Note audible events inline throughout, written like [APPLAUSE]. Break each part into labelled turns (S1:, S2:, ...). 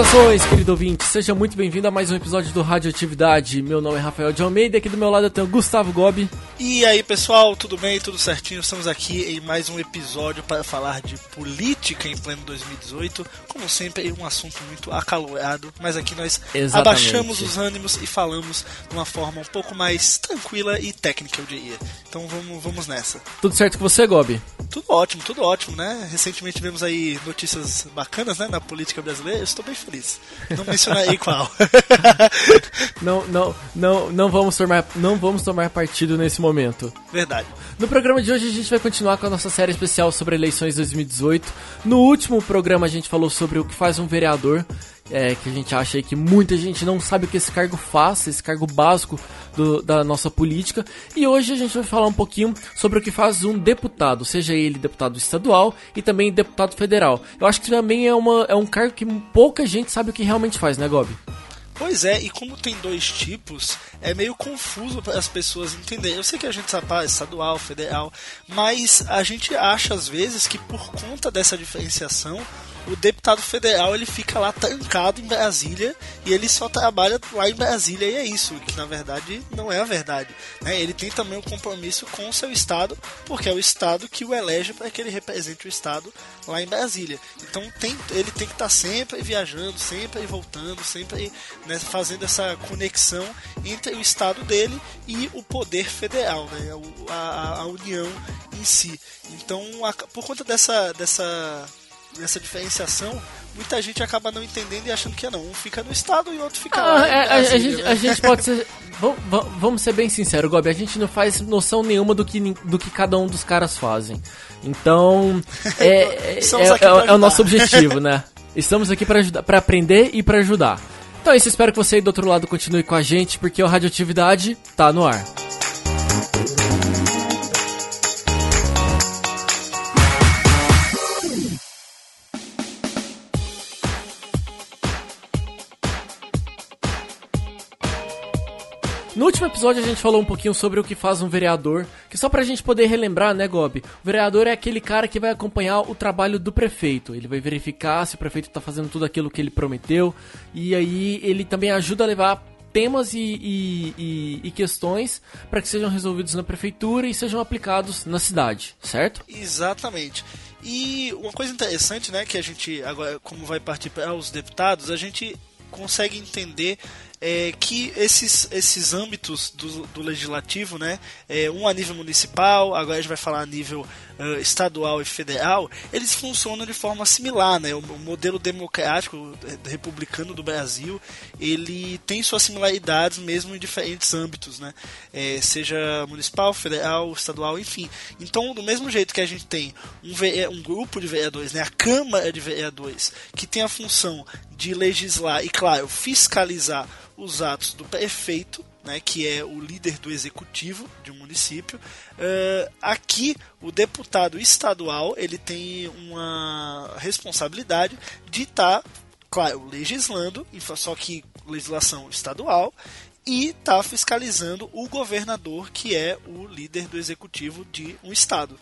S1: Saudações, querido ouvinte, seja muito bem-vindo a mais um episódio do Radioatividade. Meu nome é Rafael de Almeida e aqui do meu lado eu tenho Gustavo Gobi.
S2: E aí pessoal, tudo bem? Tudo certinho? Estamos aqui em mais um episódio para falar de política em pleno 2018. Como sempre, um assunto muito acalorado, mas aqui nós
S1: Exatamente.
S2: abaixamos os ânimos e falamos de uma forma um pouco mais tranquila e técnica, eu diria. Então vamos, vamos nessa.
S1: Tudo certo com você, Gobi?
S2: Tudo ótimo, tudo ótimo, né? Recentemente tivemos aí notícias bacanas, né, na política brasileira. Eu estou bem feliz. Não mencionarei qual. [LAUGHS]
S1: Não, não, não, não vamos tomar, não vamos tomar partido nesse momento.
S2: Verdade.
S1: No programa de hoje a gente vai continuar com a nossa série especial sobre eleições 2018. No último programa a gente falou sobre o que faz um vereador, é, que a gente acha que muita gente não sabe o que esse cargo faz, esse cargo básico do- da nossa política. E hoje a gente vai falar um pouquinho sobre o que faz um deputado, seja ele deputado estadual e também deputado federal. Eu acho que também é, uma, é um cargo que pouca gente sabe o que realmente faz, né, Gobi?
S2: Pois é, e como tem dois tipos, é meio confuso para as pessoas entenderem. Eu sei que a gente sabe ah, estadual, federal, mas a gente acha às vezes que por conta dessa diferenciação, o deputado federal ele fica lá trancado em Brasília e ele só trabalha lá em Brasília e é isso, que na verdade não é a verdade. né? Ele tem também um compromisso com o seu estado, porque é o estado que o elege para que ele represente o estado lá em Brasília. Então tem, ele tem que estar sempre viajando, sempre voltando, sempre né, fazendo essa conexão entre o estado dele e o poder federal, né, o- a, a União em si. Então, a- por conta dessa, dessa, dessa diferenciação, muita gente acaba não entendendo e achando que é não. Um fica no estado e o outro fica
S1: Ah,
S2: lá.
S1: é, a, a
S2: Brasília,
S1: gente,
S2: né?
S1: a gente pode ser. [LAUGHS] vam- vam- Vamos ser bem sinceros, Gobi. A gente não faz noção nenhuma do que, do que cada um dos caras fazem. Então, [LAUGHS] é, é, é- é- é o nosso objetivo, né? [LAUGHS] Estamos aqui para ajudar, para aprender e para ajudar. Então é isso, espero que você aí do outro lado continue com a gente, porque o Radioatividade tá no ar. No último episódio a gente falou um pouquinho sobre o que faz um vereador, que só pra gente poder relembrar, né, Gobi? O vereador é aquele cara que vai acompanhar o trabalho do prefeito. Ele vai verificar se o prefeito tá fazendo tudo aquilo que ele prometeu, e aí ele também ajuda a levar temas e, e- e- e questões para que sejam resolvidos na prefeitura e sejam aplicados na cidade, certo?
S2: Exatamente. E uma coisa interessante, né, que a gente agora, como vai partir para os deputados, a gente consegue entender é, que esses, esses âmbitos do, do legislativo, né, é, um a nível municipal, agora a gente vai falar a nível eh, estadual e federal, eles funcionam de forma similar, né? O, o modelo democrático eh, republicano do Brasil, ele tem suas similaridades mesmo em diferentes âmbitos, né? Eh, seja municipal, federal, estadual, enfim. Então, do mesmo jeito que a gente tem um, ve- um grupo de vereadores, né? A Câmara de Vereadores, que tem a função de legislar e, claro, fiscalizar os atos do prefeito, né, que é o líder do executivo de um município. Eh, aqui, o deputado estadual ele tem uma responsabilidade de estar, claro, legislando, só que legislação estadual, e está fiscalizando o governador, que é o líder do executivo de um estado.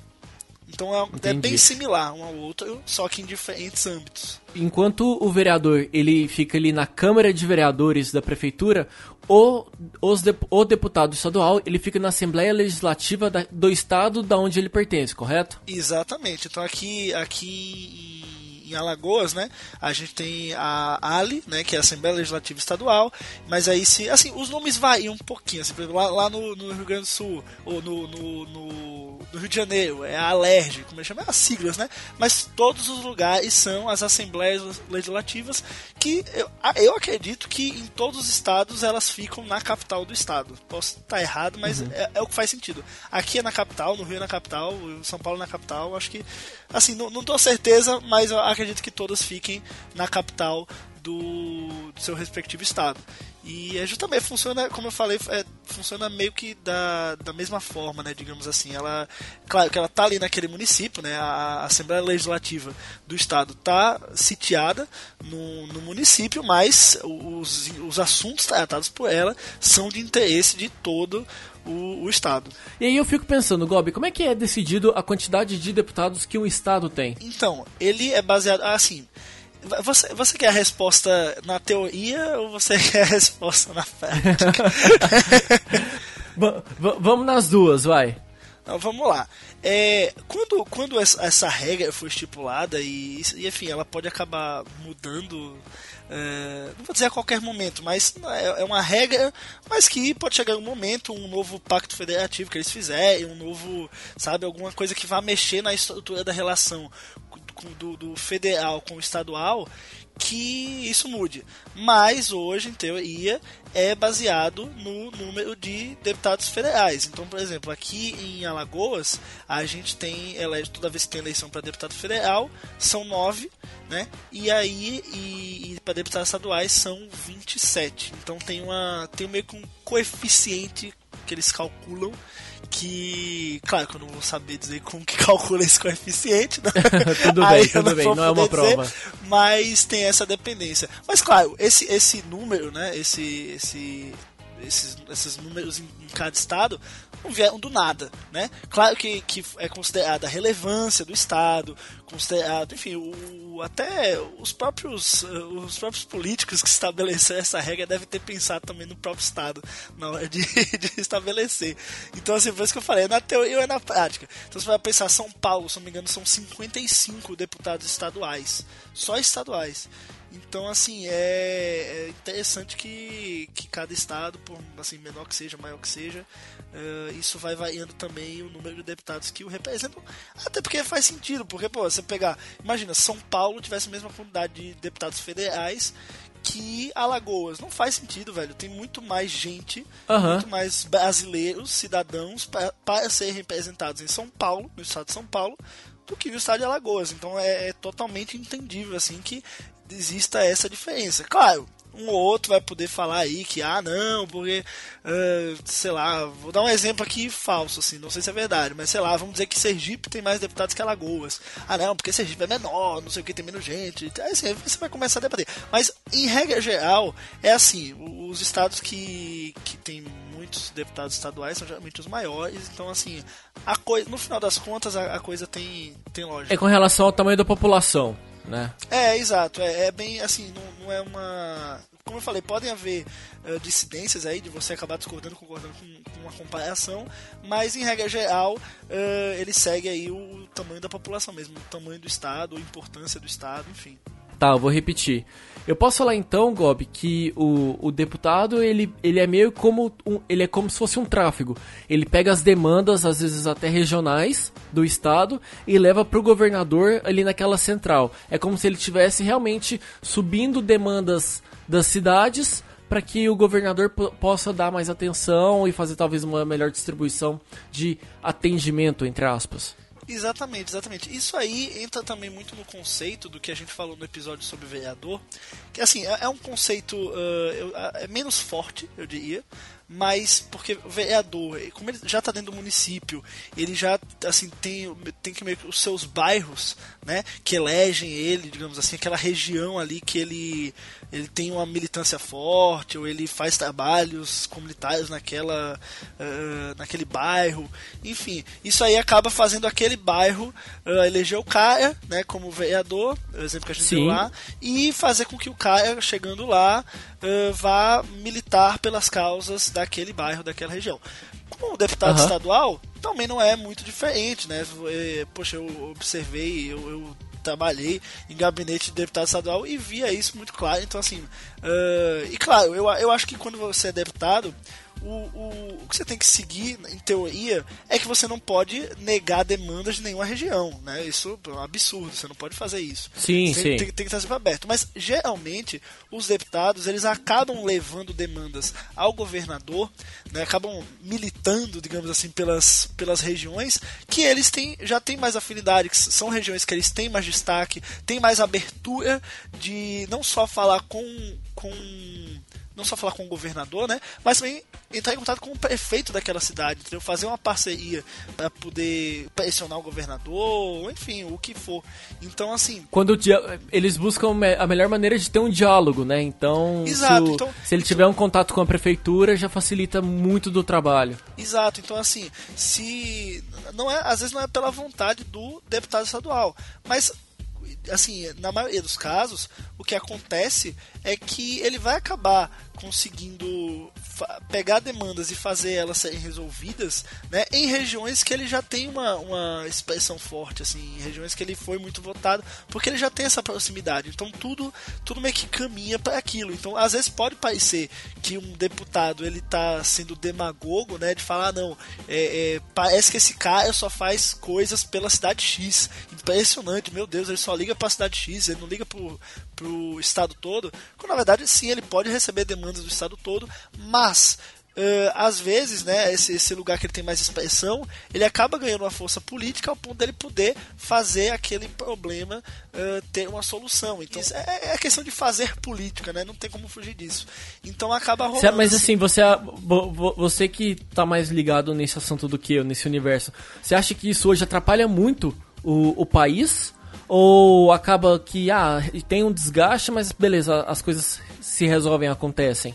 S2: Então é, é bem similar um ao outro, só que em diferentes âmbitos.
S1: Enquanto o vereador ele fica ali na Câmara de Vereadores da Prefeitura, o, os dep- o deputado estadual ele fica na Assembleia Legislativa da- do Estado da onde ele pertence, correto?
S2: Exatamente. Então aqui, aqui em, Alagoas, né, a gente tem a ALI, né, que é a Assembleia Legislativa Estadual, mas aí se, assim, os nomes variam um pouquinho, assim, por exemplo, lá, lá no, no Rio Grande do Sul, ou no, no, no- no Rio de Janeiro, é a ALERJ, como é chama? É as siglas, né, mas todos os lugares são as Assembleias Legislativas que eu, a- eu acredito que em todos os estados elas ficam na capital do estado. Posso estar errado, mas é, é o que faz sentido. Aqui é na capital, no Rio é na capital, São Paulo é na capital, acho que assim, não, não tenho certeza, mas eu acredito que todas fiquem na capital do, do seu respectivo estado. E é justamente funciona, como eu falei, é, funciona meio que da, da mesma forma, né, digamos assim. Ela, claro que ela tá ali naquele município, né, a, a Assembleia Legislativa do estado tá sitiada no, no município, mas os, os assuntos tratados por ela são de interesse de todo o, o estado.
S1: E aí eu fico pensando, Gobi, como é que é decidido a quantidade de deputados que um estado tem?
S2: Então, ele é baseado. Assim, Você, você quer a resposta na teoria ou você [LAUGHS] quer a resposta na prática? [LAUGHS]
S1: vamos nas duas, vai.
S2: Então, vamos lá. É, quando quando essa, essa, regra foi estipulada e, e, enfim, ela pode acabar mudando, é, não vou dizer a qualquer momento, mas é, é, uma regra, mas que pode chegar um momento, um novo pacto federativo que eles fizerem, um novo, sabe, alguma coisa que vá mexer na estrutura da relação do, do federal com o estadual que isso mude. Mas hoje, em teoria, é baseado no número de deputados federais. Então, por exemplo, aqui em Alagoas, a gente tem elege toda vez que tem eleição para deputado federal, são nove, né? E aí, e, e para deputados estaduais são 27. Então tem uma tem meio que um coeficiente que eles calculam que, claro que eu não vou saber dizer como que [LAUGHS] calcula esse coeficiente, né? [LAUGHS]
S1: tudo bem, tudo bem, não é uma prova.
S2: Dizer, mas tem essa dependência. Mas claro, esse, esse número, né, esse, esse, esses, esses números em, em cada estado não vieram do nada, né? Claro que, que é considerada a relevância do Estado, considerado, enfim, o, até os próprios, os próprios políticos que estabeleceram essa regra devem ter pensado também no próprio Estado na hora de, [LAUGHS] de estabelecer. Então, assim, por isso que eu falei, é na teoria ou é na prática. Então, você vai pensar, São Paulo, se não me engano, são 55 deputados estaduais, só estaduais. Então, assim, é, é, interessante que, que cada estado, por assim, menor que seja, maior que seja, uh, isso vai variando também o número de deputados que o representam. Até porque faz sentido, porque, pô, você pegar, imagina, São Paulo tivesse a mesma quantidade de deputados federais que Alagoas. Não faz sentido, velho. Tem muito mais gente,
S1: uhum.
S2: muito mais brasileiros, cidadãos, para, para serem representados em São Paulo, no estado de São Paulo, do que no estado de Alagoas. Então é, é totalmente entendível assim que exista essa diferença. Claro, um ou outro vai poder falar aí que, ah, não, porque, uh, sei lá, vou dar um exemplo aqui falso, assim, não sei se é verdade, mas sei lá, vamos dizer que Sergipe tem mais deputados que Alagoas. Ah, não, porque Sergipe é menor, não sei o que, tem menos gente. Aí assim, você vai começar a debater. Mas, em regra geral, é assim, os estados que, que tem muitos deputados estaduais são geralmente os maiores, então, assim, a coisa, no final das contas, a, a coisa tem, tem lógica.
S1: É com relação ao tamanho da população né?
S2: É, exato. É, é bem assim, não, não, é uma. Como eu falei, podem haver uh, dissidências aí de você acabar discordando, concordando com, com uma comparação, mas em regra geral uh, ele segue aí o tamanho da população mesmo, o tamanho do estado, a importância do estado, enfim.
S1: Tá, eu vou repetir. Eu posso falar então, Gob, que o, o deputado ele, ele é meio como um, ele é como se fosse um tráfego. Ele pega as demandas, às vezes até regionais, do estado e leva para o governador ali naquela central. É como se ele tivesse realmente subindo demandas das cidades para que o governador possa dar mais atenção e fazer talvez uma melhor distribuição de atendimento entre aspas.
S2: Exatamente, exatamente. Isso aí entra também muito no conceito do que a gente falou no episódio sobre vereador, que assim, é, é um conceito uh, é menos forte, eu diria, mas porque o vereador, como ele já está dentro do município, ele já assim tem, tem que meio os seus bairros, né, que elegem ele, digamos assim, aquela região ali que ele ele tem uma militância forte ou ele faz trabalhos comunitários naquela uh, naquele bairro, enfim, isso aí acaba fazendo aquele bairro uh, eleger o cara, né, como vereador, o exemplo que a gente Sim. deu lá, e fazer com que o cara chegando lá uh, vá militar pelas causas daquele bairro, daquela região. Como deputado uhum. estadual, também não é muito diferente, né? É, poxa, eu observei, eu, eu trabalhei em gabinete de deputado estadual e via isso muito claro. Então, assim, uh, e claro, eu, eu acho que quando você é deputado, o, o, o, que você tem que seguir, em teoria, é que você não pode negar demandas de nenhuma região, né? Isso é um absurdo, você não pode fazer isso.
S1: Sim,
S2: você
S1: sim.
S2: Tem, tem, que estar sempre aberto. Mas, geralmente, os deputados, eles acabam levando demandas ao governador, né? Acabam militando, digamos assim, pelas, pelas regiões que eles têm, já têm mais afinidade, que são regiões que eles têm mais destaque, têm mais abertura de não só falar com, com não só falar com o governador, né? Mas também entrar em contato com o prefeito daquela cidade, entendeu? fazer uma parceria para poder pressionar o governador, enfim, o que for. Então, assim.
S1: Quando eles buscam a melhor maneira de ter um diálogo, né? Então,
S2: Exato,
S1: se,
S2: então,
S1: se ele tiver um contato com a prefeitura, já facilita muito do trabalho.
S2: Exato, então assim, se não é, às vezes não é pela vontade do deputado estadual, mas assim, na maioria dos casos, o que acontece é que ele vai acabar conseguindo pegar demandas e fazer elas serem resolvidas né, em regiões que ele já tem uma, uma expressão forte, assim, em regiões que ele foi muito votado, porque ele já tem essa proximidade. Então tudo, tudo meio que caminha para aquilo. Então às vezes pode parecer que um deputado ele tá sendo demagogo, né, de falar não, é, é, parece que esse cara só faz coisas pela cidade X. Impressionante, meu Deus, ele só liga para a cidade X, ele não liga pro, pro estado todo. Quando na verdade sim, ele pode receber demandas do estado todo, mas Uh, às vezes, né, esse, esse, lugar que ele tem mais expressão, ele acaba ganhando uma força política ao ponto dele poder fazer aquele problema uh, ter uma solução. Então é, é questão de fazer política, né? Não tem como fugir disso. Então acaba rolando.
S1: Mas assim, você, você que tá mais ligado nesse assunto do que eu, nesse universo, você acha que isso hoje atrapalha muito o, o país? Ou acaba que ah, tem um desgaste, mas beleza, as coisas se resolvem, acontecem?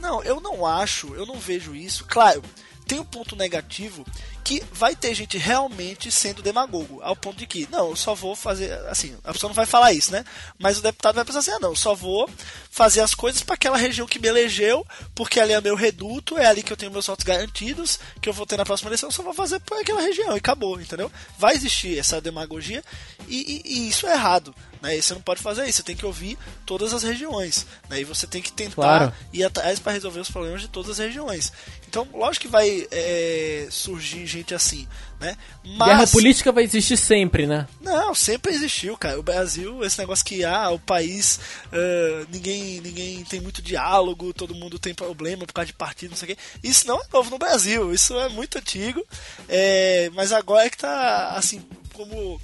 S2: Não, eu não acho, eu não vejo isso. Claro, tem um ponto negativo que vai ter gente realmente sendo demagogo, ao ponto de que, não, eu só vou fazer, assim, a pessoa não vai falar isso, né? Mas o deputado vai pensar assim, ah, não, eu só vou fazer as coisas para aquela região que me elegeu, porque ali é meu reduto, é ali que eu tenho meus votos garantidos, que eu vou ter na próxima eleição, eu só vou fazer para aquela região e acabou, entendeu? Vai existir essa demagogia e, e, e isso é errado. Né? E você não pode fazer isso, você tem que ouvir todas as regiões. Né? E você tem que tentar claro. ir atrás para resolver os problemas de todas as regiões. Então, lógico que vai é, surgir gente assim, né?
S1: Mas... Guerra política vai existir sempre, né?
S2: Não, sempre existiu, cara. O Brasil, esse negócio que, ah, o país, uh, ninguém, ninguém tem muito diálogo, todo mundo tem problema por causa de partido, não sei o quê. Isso não é novo no Brasil, isso é muito antigo. É, mas agora é que tá, assim, como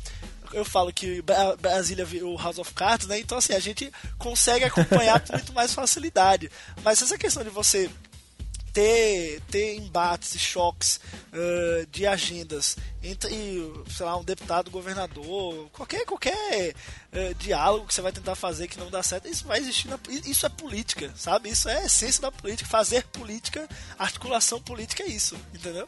S2: eu falo que Brasília virou House of Cards, né? Então, assim, a gente consegue acompanhar [LAUGHS] com muito mais facilidade. Mas essa questão de você ter, ter embates e choques uh, de agendas entre, sei lá, um deputado, governador, qualquer, qualquer uh, diálogo que você vai tentar fazer que não dá certo, isso vai existir. Na, isso é política, sabe? Isso é a essência da política. Fazer política, articulação política é isso, entendeu?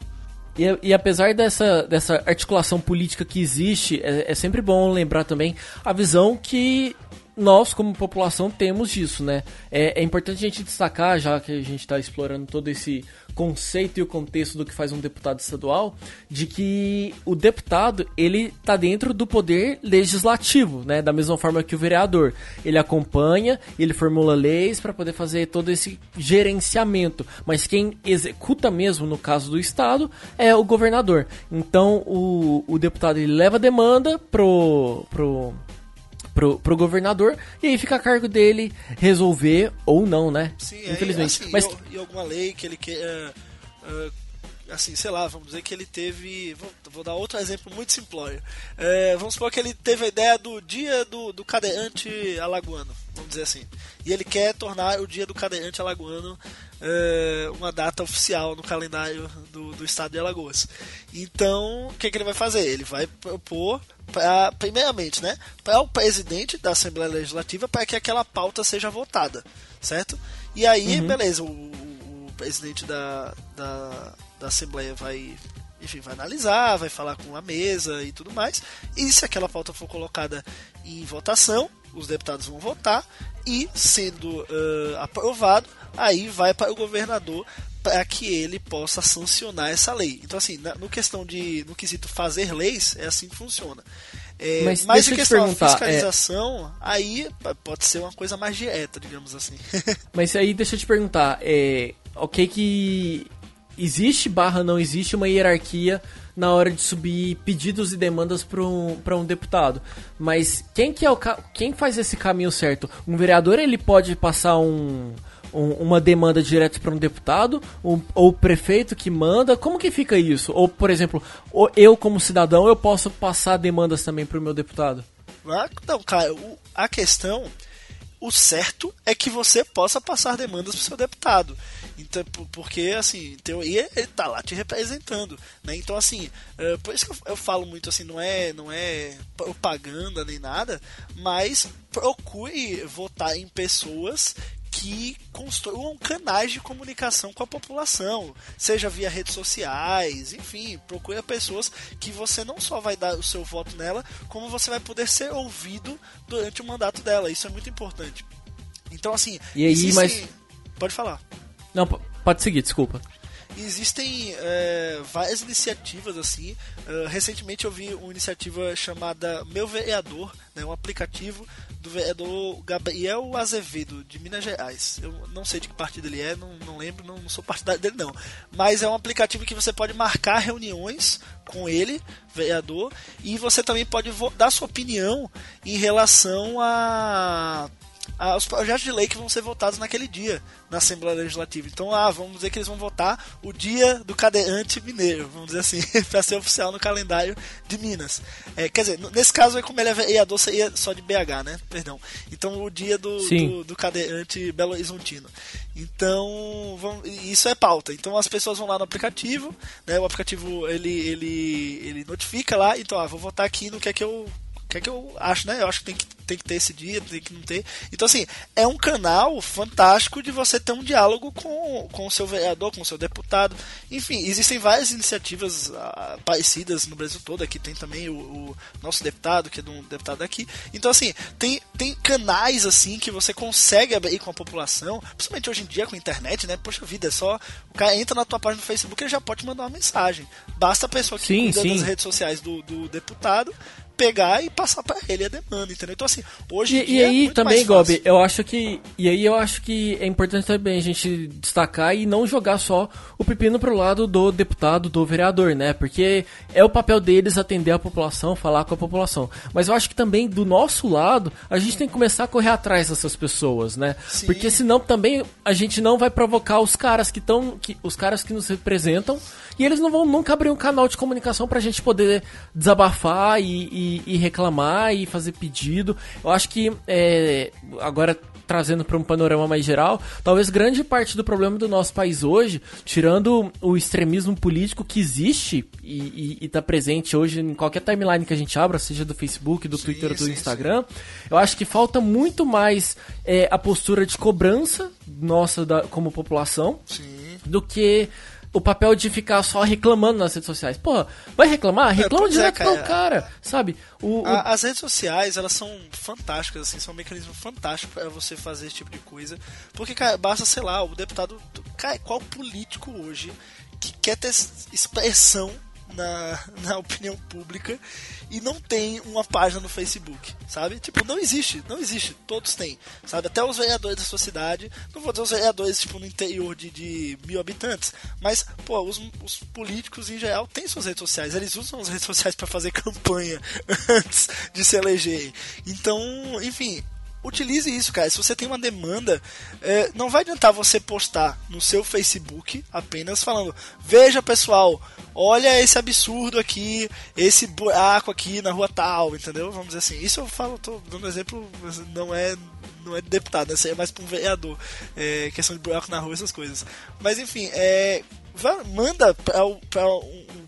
S1: E, e, apesar dessa, dessa articulação política que existe, é, é, sempre bom lembrar também a visão que nós, como população, temos disso, né? É, é importante a gente destacar, já que a gente está explorando todo esse conceito e o contexto do que faz um deputado estadual, de que o deputado ele está dentro do poder legislativo, né? Da mesma forma que o vereador, ele acompanha, ele formula leis para poder fazer todo esse gerenciamento, mas quem executa mesmo no caso do estado é o governador. Então o, o deputado ele leva a demanda pro pro pro, pro governador e aí fica a cargo dele resolver ou não, né?
S2: Sim, Infelizmente. Aí, assim, Mas e alguma lei que ele quer. Uh, uh, assim, sei lá, vamos dizer que ele teve. Vou, vou dar outro exemplo muito simplório. É, vamos supor que ele teve a ideia do dia do, do cadeirante alagoano, vamos dizer assim. E ele quer tornar o dia do cadeirante alagoano é, uma data oficial no calendário do, do estado de Alagoas. Então, o que, que ele vai fazer? Ele vai propor, pra, primeiramente, né, para o presidente da Assembleia Legislativa para que aquela pauta seja votada, certo? E aí, uhum. beleza, o, o, presidente da, da, da Assembleia vai enfim, vai analisar, vai falar com a mesa e tudo mais. E se aquela pauta for colocada em votação, os deputados vão votar e, sendo uh, aprovado, aí vai para o governador para que ele possa sancionar essa lei. Então, assim, na, no questão de, no quesito fazer leis, é assim que funciona. É, mas mas em questão de fiscalização, é... aí pode ser uma coisa mais direta, digamos assim. [LAUGHS]
S1: mas aí deixa eu te perguntar, é, ok que existe barra não existe uma hierarquia na hora de subir pedidos e demandas para um, um deputado. Mas quem que é o quem faz esse caminho certo? Um vereador ele pode passar um, um uma demanda direto para um deputado ou, ou o prefeito que manda? Como que fica isso? Ou por exemplo, eu como cidadão eu posso passar demandas também para o meu deputado?
S2: Ah, não, cara, a questão o certo é que você possa passar demandas para o seu deputado. Então, porque, assim, em teoria, ele tá lá te representando, né? Então, assim, uh, por isso que eu, falo muito, assim, não é, não é propaganda nem nada, mas procure votar em pessoas que construam canais de comunicação com a população, seja via redes sociais, enfim, procure pessoas que você não só vai dar o seu voto nela, como você vai poder ser ouvido durante o mandato dela. Isso é muito importante. Então, assim.
S1: E aí, existe... mas.
S2: Pode falar.
S1: Não, pode seguir, desculpa.
S2: existem é, várias iniciativas assim. Uh, recentemente eu vi uma iniciativa chamada Meu Vereador, né, um aplicativo do vereador Gabriel Azevedo, de Minas Gerais. Eu não sei de que partido ele é, não, não lembro, não, não sou partidário dele não. Mas é um aplicativo que você pode marcar reuniões com ele, vereador, e você também pode dar sua opinião em relação a os projetos de lei que vão ser votados naquele dia na Assembleia Legislativa. Então, ah, vamos dizer que eles vão votar o dia do cadeante mineiro, vamos dizer assim, [LAUGHS] para ser oficial no calendário de Minas. É, quer dizer, nesse caso, como ele é vereador, seria só de BH, né? Perdão. Então, o dia do, do, do cadeante Belo Horizontino. Então, vamos, isso é pauta. Então, as pessoas vão lá no aplicativo, né? O aplicativo ele, ele, ele notifica lá, então, ah, vou votar aqui no que é que eu que é que eu acho, né? Eu acho que tem que, tem que ter esse dia, tem que não ter. Então, assim, é um canal fantástico de você ter um diálogo com, com o seu vereador, com o seu deputado. Enfim, existem várias iniciativas ah, parecidas no Brasil todo. Aqui tem também o, o, nosso deputado, que é de um deputado aqui. Então, assim, tem, tem canais, assim, que você consegue abrir com a população, principalmente hoje em dia com a internet, né? Poxa vida, é só. O cara entra na tua página no Facebook e já pode mandar uma mensagem. Basta a pessoa que sim, cuida sim. das redes sociais do, do deputado pegar e passar para ele a demanda, entendeu? Então assim, hoje
S1: e, e aí é também, Gobi, eu acho que e aí eu acho que é importante também a gente destacar e não jogar só o pepino pro lado do deputado, do vereador, né? Porque é o papel deles atender a população, falar com a população. Mas eu acho que também do nosso lado, a gente tem que começar a correr atrás dessas pessoas, né? Sim. Porque senão também a gente não vai provocar os caras que estão que os caras que nos representam e eles não vão nunca abrir um canal de comunicação pra gente poder desabafar e, e, e reclamar e fazer pedido. Eu acho que é, agora trazendo para um panorama mais geral, talvez grande parte do problema do nosso país hoje, tirando o extremismo político que existe e está presente hoje em qualquer timeline que a gente abra, seja do Facebook, do sim, Twitter ou do sim, Instagram, sim. eu acho que falta muito mais é, a postura de cobrança nossa da, como população do que o papel de ficar só reclamando nas redes sociais. Pô, vai reclamar? É, Reclama é, direto é, cara. cara, sabe?
S2: O, o... as redes sociais, elas são fantásticas, assim, são um mecanismo fantástico para você fazer esse tipo de coisa. Porque, cara, basta, sei lá, o deputado. Cara, qual político hoje que quer ter expressão na, na opinião pública e não tem uma página no Facebook, sabe? Tipo, não existe, não existe. Todos têm, sabe? Até os vereadores da sua cidade, não vou dizer os vereadores, tipo, no interior de, de mil habitantes, mas, pô, os, os políticos em geral têm suas redes sociais, eles usam as redes sociais para fazer [LAUGHS] campanha antes de se eleger. Então, enfim, utilize isso, cara. Se você tem uma demanda, é, não vai adiantar você postar no seu Facebook apenas falando: Veja, pessoal, olha esse absurdo aqui, esse buraco aqui na rua tal, entendeu? Vamos dizer assim. Isso eu falo, tô dando exemplo, não é não é de deputado, né? Isso é mais para um vereador. É, questão de buraco na rua, essas coisas. Mas enfim, é, manda para um,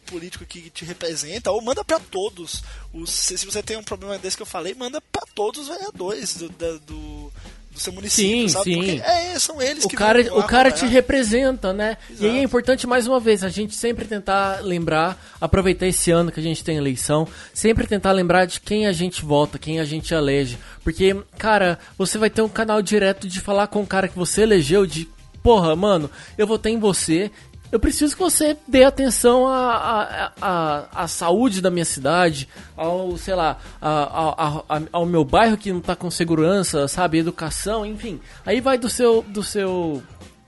S2: político que te representa, ou manda para todos. Os, se, você tem um problema desse que eu falei, manda para todos os vereadores do, do, do seu município,
S1: sim,
S2: sabe?
S1: Sim.
S2: Porque é, são eles
S1: o
S2: que
S1: cara, O cara te representa, né? Exato. E aí é importante, mais uma vez, a gente sempre tentar lembrar, aproveitar esse ano que a gente tem eleição, sempre tentar lembrar de quem a gente vota, quem a gente elege. Porque, cara, você vai ter um canal direto de falar com o cara que você elegeu, de porra, mano, eu votei em você, eu preciso que você dê atenção à, à, à, saúde da minha cidade, ao, sei lá, ao, ao, ao meu bairro que não está com segurança, sabe, educação, enfim. Aí vai do seu, do seu,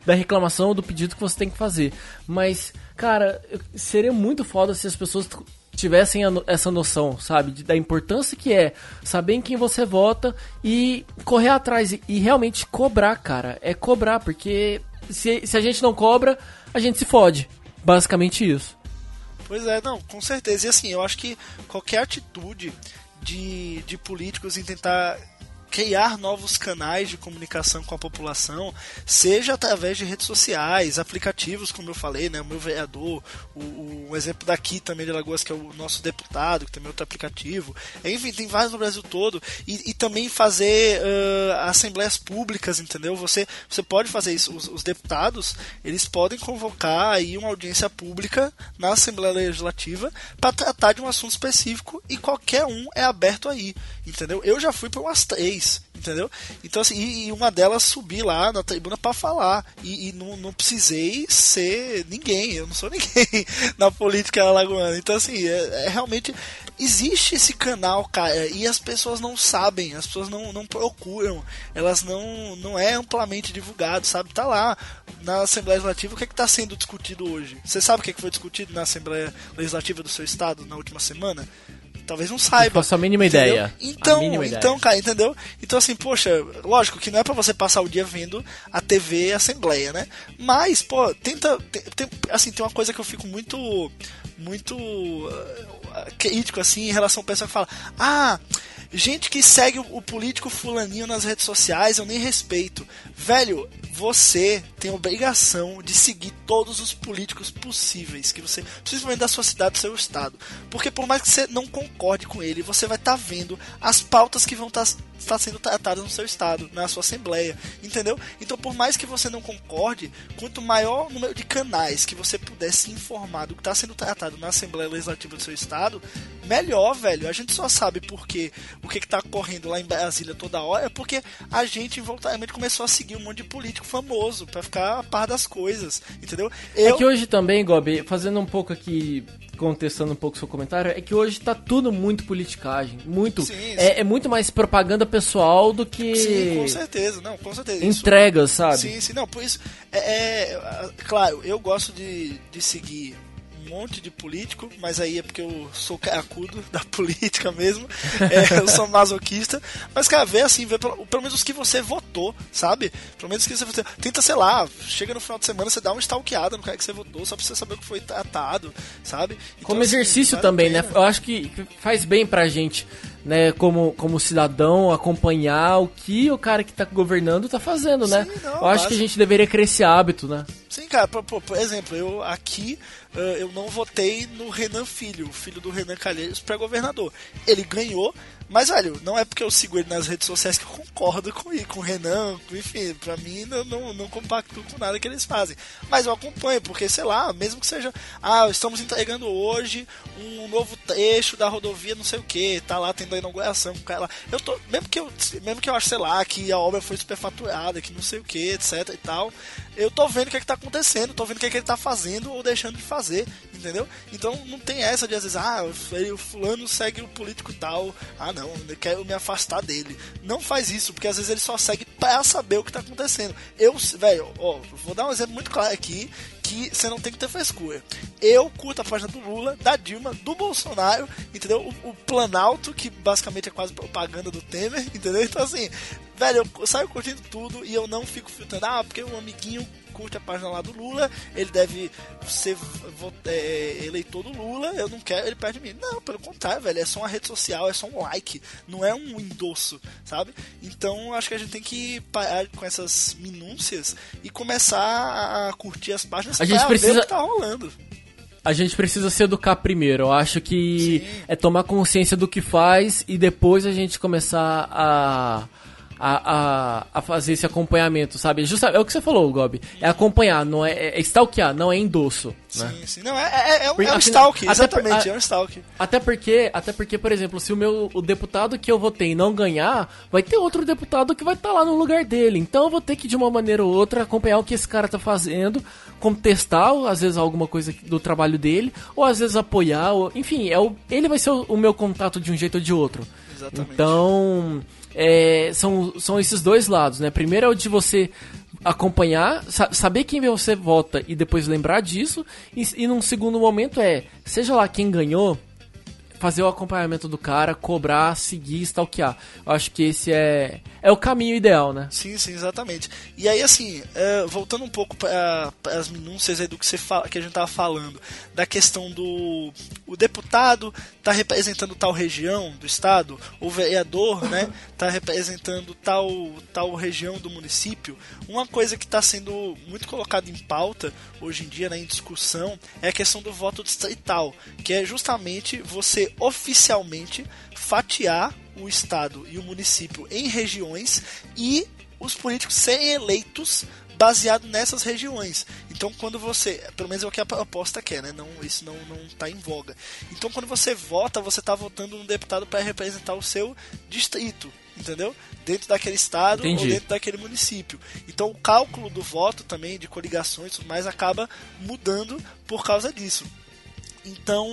S1: da reclamação, do pedido que você tem que fazer. Mas, cara, seria muito foda se as pessoas tivessem essa noção, sabe, da importância que é saber em quem você vota e correr atrás e, e realmente cobrar, cara. É cobrar, porque se, se a gente não cobra, a gente se fode. Basicamente isso.
S2: Pois é, não, com certeza. E assim, eu acho que qualquer atitude de, de políticos em tentar criar novos canais de comunicação com a população, seja através de redes sociais, aplicativos, como eu falei, né? O meu vereador, o, o exemplo daqui também de Lagoas, que é o nosso deputado, que também é outro aplicativo. Enfim, tem vários no Brasil todo. E, e também fazer uh, assembleias públicas, entendeu? Você, você pode fazer isso. Os, os deputados, eles podem convocar aí uma audiência pública na Assembleia Legislativa para tratar de um assunto específico e qualquer um é aberto aí, entendeu? Eu já fui para umas três, entendeu? Então assim, e, e uma delas subi lá na tribuna para falar e, e não, não, precisei ser ninguém, eu não sou [LAUGHS] ninguém na política alagoana. Então assim, é, é realmente existe esse canal, cara, e as pessoas não sabem, as pessoas não, não procuram, elas não não é amplamente divulgado, sabe? Tá lá na Assembleia Legislativa o que é que está sendo discutido hoje. Você sabe o que, é que foi discutido na Assembleia Legislativa do seu estado na última semana? Talvez não saiba.
S1: Faço a mínima entendeu? ideia.
S2: Então,
S1: mínima
S2: então,
S1: ideia.
S2: cara, entendeu? Então, assim, poxa, lógico que não é para você passar o dia vendo a TV Assembleia, né? Mas, pô, tenta. Tem, assim, tem uma coisa que eu fico muito. Muito. Uh, crítico, assim, em relação ao pessoal que fala: Ah Gente que segue o, político fulaninho nas redes sociais, eu nem respeito. Velho, você tem obrigação de seguir todos os políticos possíveis que você, principalmente da sua cidade, do seu estado, porque por mais que você não concorde com ele, você vai estar tá vendo as pautas que vão estar tá, tá sendo tratadas no seu estado, na sua assembleia, entendeu? Então, por mais que você não concorde, quanto maior o número de canais que você puder se informar do que está sendo tratado na assembleia legislativa do seu estado, melhor, velho. A gente só sabe porque o que está ocorrendo lá em Brasília toda hora é porque a gente involuntariamente começou a seguir um monte de político famoso para ficar a par das coisas, entendeu?
S1: É Eu... É que hoje também, Gobi, fazendo um pouco aqui contestando um pouco seu comentário, é que hoje tá tudo muito politicagem. Muito. Sim, sim. É, é, muito mais propaganda pessoal do que.
S2: Sim, com certeza, não, com certeza.
S1: Entregas, sabe?
S2: Sim, sim, não, por isso. É, é, claro, eu gosto de, de seguir monte de político, mas aí é porque eu sou caracudo [LAUGHS] da política mesmo. É, eu sou masoquista. Mas, cara, vê assim, vê pelo, pelo, menos os que você votou, sabe? Pelo menos os que você votou. Tenta, sei lá, chega no final de semana, você dá uma stalkeada no cara que você votou, só pra você saber o que foi tratado, sabe?
S1: Então, como assim, exercício também, né? Eu acho que faz bem pra gente né, como, como cidadão, acompanhar o que o cara que tá governando tá fazendo, né? Sim, não, eu acho que a gente deveria criar esse hábito, né?
S2: Sim, cara, por, por, por exemplo, eu aqui uh, eu não votei no Renan Filho, filho do Renan Calheiros, para governador. Ele ganhou, mas, velho, não é porque eu sigo ele nas redes sociais que eu concordo com ele, com o Renan, enfim, pra mim não, não, não compacto com nada que eles fazem. Mas eu acompanho, porque, sei lá, mesmo que seja, ah, estamos entregando hoje um novo trecho da rodovia, não sei o que, tá lá tendo a inauguração com o cara lá. Eu tô, mesmo que eu, mesmo que eu acho, sei lá, que a obra foi superfaturada, que não sei o que, etc e tal, eu tô vendo o que é que tá acontecendo, tô vendo o que é que ele tá fazendo ou deixando de fazer, entendeu? Então não tem essa de às vezes, ah, o fulano segue o político tal, ah não, eu quero me afastar dele. Não faz isso, porque às vezes ele só segue pra saber o que tá acontecendo. Eu, velho, ó, vou dar um exemplo muito claro aqui, que você não tem que ter frescura. Eu curto a página do Lula, da Dilma, do Bolsonaro, entendeu? O, o Planalto, que basicamente é quase propaganda do Temer, [LAUGHS] entendeu? Então assim, velho, eu saio curtindo tudo e eu não fico filtrando, ah, porque um amiguinho curte a página lá do Lula, ele deve ser é, eleitor do Lula, eu não quero ele perto de mim. Não, pelo contrário, velho, é só uma rede social, é só um like, não é um endosso, sabe? Então acho que a gente tem que parar com essas minúcias e começar a curtir as páginas
S1: a gente precisa... o
S2: que tá rolando.
S1: A gente precisa se educar primeiro. Eu acho que Sim. é tomar consciência do que faz e depois a gente começar a a, a, a fazer esse acompanhamento, sabe? Justa, é o que você falou, Gobi. É acompanhar, não é, é, é stalkear, não é endosso. Né?
S2: Sim, sim. Não, é, é, é, um, é um stalk, exatamente, a, é um stalk.
S1: Até porque, até porque, por exemplo, se o meu o deputado que eu votei não ganhar, vai ter outro deputado que vai estar tá lá no lugar dele. Então eu vou ter que, de uma maneira ou outra, acompanhar o que esse cara tá fazendo, contestar, às vezes, alguma coisa do trabalho dele, ou às vezes apoiar, ou, enfim, é o, ele vai ser o, o meu contato de um jeito ou de outro. Exatamente. Então é, são, são esses dois lados, né? Primeiro é o de você acompanhar, sa saber quem você vota e depois lembrar disso. E, e num segundo momento é, seja lá quem ganhou, fazer o acompanhamento do cara, cobrar, seguir, stalkear. Eu acho que esse é, é o caminho ideal, né?
S2: Sim, sim, exatamente. E aí, assim, é, voltando um pouco para as minúcias aí do que, você fala, que a gente tava falando, da questão do o deputado tá representando tal região do estado, o vereador, né, tá representando tal, tal região do município. Uma coisa que está sendo muito colocada em pauta hoje em dia, né, em discussão, é a questão do voto distrital, que é justamente você oficialmente fatiar o estado e o município em regiões e os políticos serem eleitos baseado nessas regiões. Então, quando você, pelo menos é o que a proposta quer, né? Não, isso não não está em voga. Então, quando você vota, você está votando um deputado para representar o seu distrito, entendeu? Dentro daquele estado
S1: Entendi.
S2: ou dentro daquele município. Então, o cálculo do voto também de coligações, e tudo mais acaba mudando por causa disso. Então,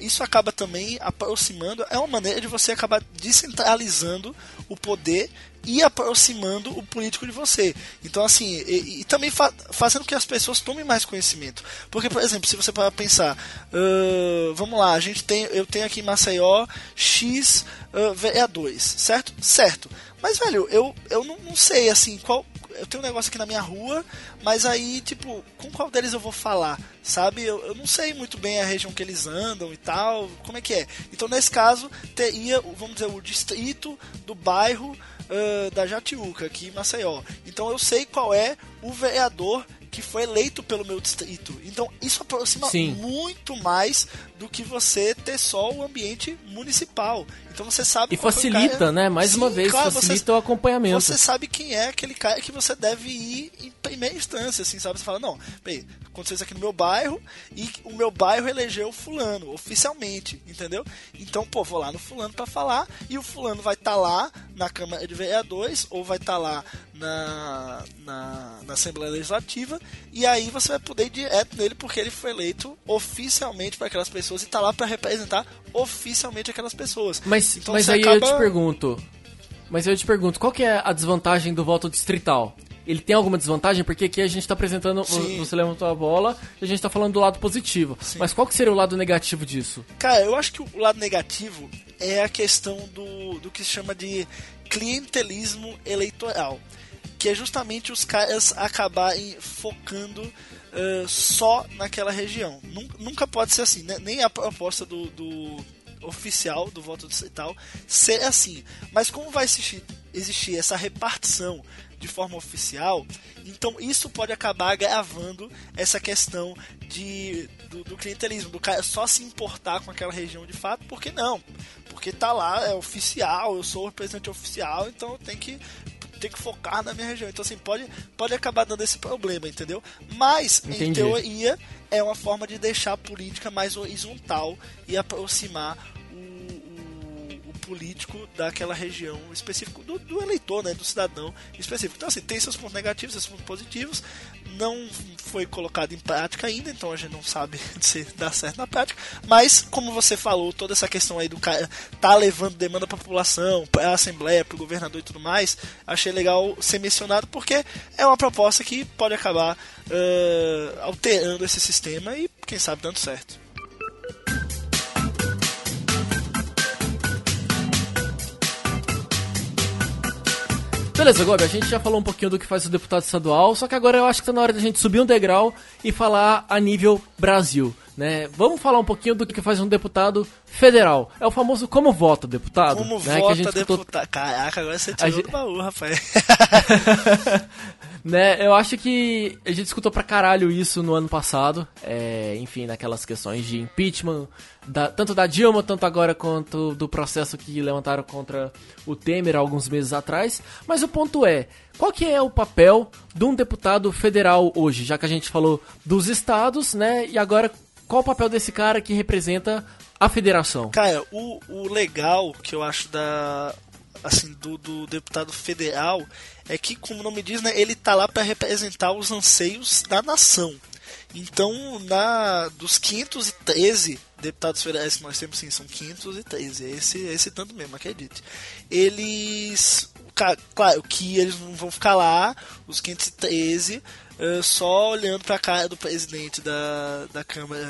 S2: isso acaba também aproximando, é uma maneira de você acabar descentralizando o poder e aproximando o político de você. Então, assim, e, e também fa fazendo que as pessoas tomem mais conhecimento. Porque, por exemplo, se você para pensar, uh, vamos lá, a gente tem, eu tenho aqui em Maceió X uh, VE2, certo? Certo. Mas, velho, eu, eu não, não sei, assim, qual, eu tenho um negócio aqui na minha rua, mas aí, tipo, com qual deles eu vou falar, sabe? Eu, eu não sei muito bem a região que eles andam e tal, como é que é. Então, nesse caso, teria, vamos dizer, o distrito do bairro uh, da Jatiuca, aqui em Maceió. Então, eu sei qual é o vereador que foi eleito pelo meu distrito. Então, isso aproxima
S1: Sim.
S2: muito mais do que você ter só o ambiente municipal. Então você sabe
S1: E
S2: o
S1: facilita, né? Mais
S2: Sim,
S1: uma vez,
S2: claro,
S1: facilita o acompanhamento.
S2: Você sabe quem é aquele cara que você deve ir em primeira instância, assim, sabe? Você fala, não, peraí, aconteceu isso aqui no meu bairro e o meu bairro elegeu fulano, oficialmente, entendeu? Então, pô, vou lá no fulano pra falar e o fulano vai estar lá na Câmara de Vereadores ou vai estar lá na, na, na Assembleia Legislativa e aí você vai poder ir direto nele porque ele foi eleito oficialmente para aquelas pessoas e tá lá pra representar oficialmente aquelas pessoas.
S1: Mas,
S2: Então
S1: mas aí eu
S2: acaba-
S1: te pergunto. Mas eu te pergunto, qual que é a desvantagem do voto distrital? Ele tem alguma desvantagem? Porque aqui a gente tá apresentando,
S2: Sim.
S1: você levantou a bola e a gente tá falando do lado positivo. Mas qual que seria o lado negativo disso?
S2: Cara, eu acho que o lado negativo é a questão do, do que se chama de clientelismo eleitoral. Que é justamente os caras acabarem focando eh, só naquela região. Nun- Nunca pode ser assim, né? nem a proposta do, do oficial do voto distrital ser assim. Mas como vai existir, existir essa repartição de forma oficial, então isso pode acabar agravando essa questão de, do, do clientelismo, do cara só se importar com aquela região de fato, porque não? Porque tá lá, é oficial, eu sou o representante oficial, então eu tenho que tenho que focar na minha região. Então, assim, pode, pode acabar dando esse problema, entendeu? Mas, em
S1: Entendi.
S2: teoria, é uma forma de deixar a política mais horizontal e aproximar político daquela região específica, do, do eleitor, né, do cidadão específico. Então, assim, tem seus pontos negativos, seus pontos positivos, não foi colocado em prática ainda, então a gente não sabe [LAUGHS] se dá certo na prática, mas, como você falou, toda essa questão aí do cara tá levando demanda pra população, pra Assembleia, pro governador e tudo mais, achei legal ser mencionado, porque é uma proposta que pode acabar ãh, alterando esse sistema e, quem sabe, dando certo.
S1: Beleza, Gobi, a gente já falou um pouquinho do que faz o deputado estadual, só que agora eu acho que tá na hora da gente subir um degrau e falar a nível Brasil, né? Vamos falar um pouquinho do que faz um deputado federal. É o famoso como vota deputado,
S2: Como
S1: né?
S2: vota
S1: a gente escutou-
S2: deputado? Caraca, agora você
S1: A
S2: tirou
S1: gente-
S2: do baú, rapaz. [LAUGHS]
S1: né, eu acho que a gente escutou pra caralho isso no ano passado, é, enfim, naquelas questões de impeachment, da- tanto da Dilma, tanto agora quanto do processo que levantaram contra o Temer alguns meses atrás. Mas o ponto é, qual que é o papel de um deputado federal hoje, já que a gente falou dos estados, né, e agora qual o papel desse cara que representa a federação?
S2: Cara, o, o legal que eu acho da assim do, do deputado federal é que, como o nome diz, né, ele tá lá para representar os anseios da nação. Então, na dos 513 deputados federais que nós temos, sim, são 513, é esse, esse tanto mesmo, acredite. Eles, claro que eles não vão ficar lá, os 513, uh, só olhando para a cara do presidente da, da Câmara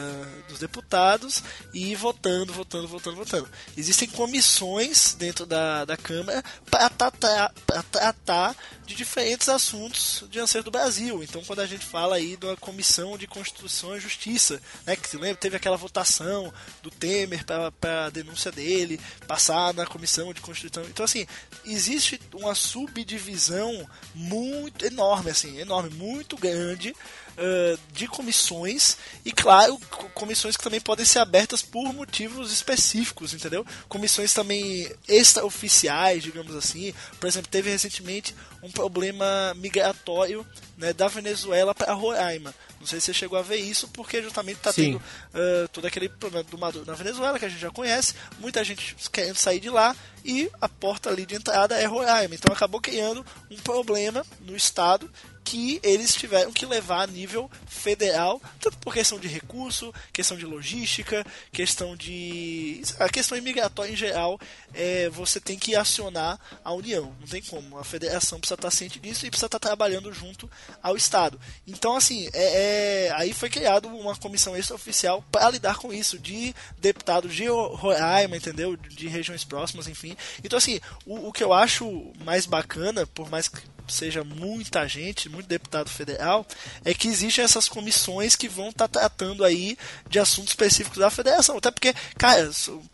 S2: dos Deputados e votando, votando, votando, votando. Existem comissões dentro da, da Câmara para tratar, tratar de diferentes assuntos de anseio do Brasil. Então, quando a gente fala aí da Comissão de Constituição e Justiça, né, que se lembra, teve aquela votação do Temer para a denúncia dele passar na Comissão de Constituição. Então, assim, existe uma subdivisão muito enorme, assim, enorme, muito grande uh, de comissões e, claro, comissões que também podem ser abertas por motivos específicos, entendeu? Comissões também extraoficiais, digamos assim. Por exemplo, teve recentemente um problema migratório né, da Venezuela para Roraima. Não sei se você chegou a ver isso, porque justamente está tendo uh, todo aquele problema do Maduro na Venezuela, que a gente já conhece, muita gente querendo sair de lá, e a porta ali de entrada é Roraima. Então acabou criando um problema no estado que eles tiveram que levar a nível federal, tanto por questão de recurso, questão de logística, questão de. a questão imigratória em geral, é, você tem que acionar a União, não tem como. A federação precisa estar ciente disso e precisa estar trabalhando junto ao Estado. Então, assim, é, é aí foi criado uma comissão extraoficial para lidar com isso, de deputados de Roraima, entendeu? De regiões próximas, enfim. Então, assim, o, o que eu acho mais bacana, por mais que seja muita gente, muito deputado federal, é que existem essas comissões que vão estar tá tratando aí de assuntos específicos da federação. Até porque, cara,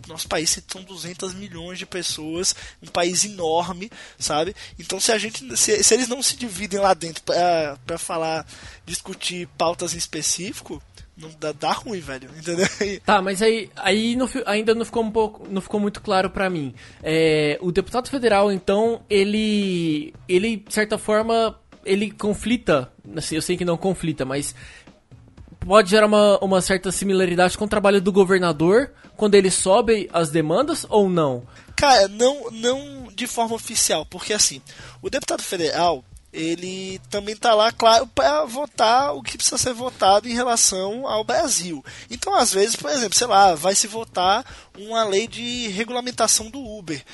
S2: nosso país são 200 milhões de pessoas, um país enorme, sabe? Então, se a gente, se, se eles não se dividem lá dentro para falar, discutir pautas em específico, não dá, dá ruim, velho, entendeu? [LAUGHS]
S1: Tá, mas aí, aí não, ainda não ficou um pouco, não ficou muito claro para mim. É, o deputado federal, então, ele, ele de certa forma, ele conflita, assim, eu sei que não conflita, mas pode gerar uma, uma certa similaridade com o trabalho do governador quando ele sobe as demandas ou não?
S2: Cara, não, não de forma oficial, porque assim, o deputado federal ele também está lá, claro, para votar o que precisa ser votado em relação ao Brasil. Então, às vezes, por exemplo, sei lá, vai se votar uma lei de regulamentação do Uber.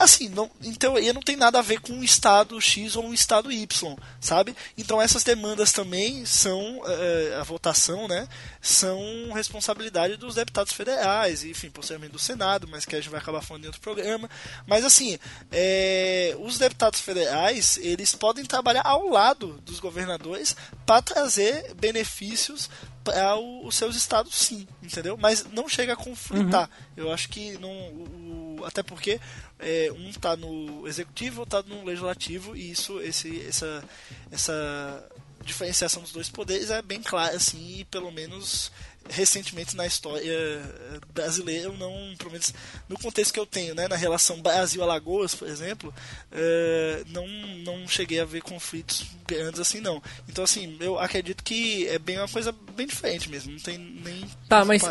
S2: Assim, não, em teoria não tem nada a ver com um estado X ou um estado Y, sabe? Então essas demandas também são, é, a votação, né, são responsabilidade dos deputados federais, enfim, posteriormente do Senado, mas que a gente vai acabar falando em outro programa. Mas assim, é, os deputados federais, eles podem trabalhar ao lado dos governadores para trazer benefícios para os seus estados, sim, entendeu? Mas não chega a conflitar. Uhum. Eu acho que não, o, até porque é, um está no executivo, outro está no legislativo e isso, esse, essa, essa diferenciação dos dois poderes é bem clara, assim, e pelo menos recentemente na história brasileira, eu não, pelo menos no contexto que eu tenho, né, na relação Brasil-Alagoas, por exemplo, uh, não, não cheguei a ver conflitos grandes assim, não. Então, assim, eu acredito que é bem uma coisa bem diferente mesmo, não tem nem.
S1: Tá, mas.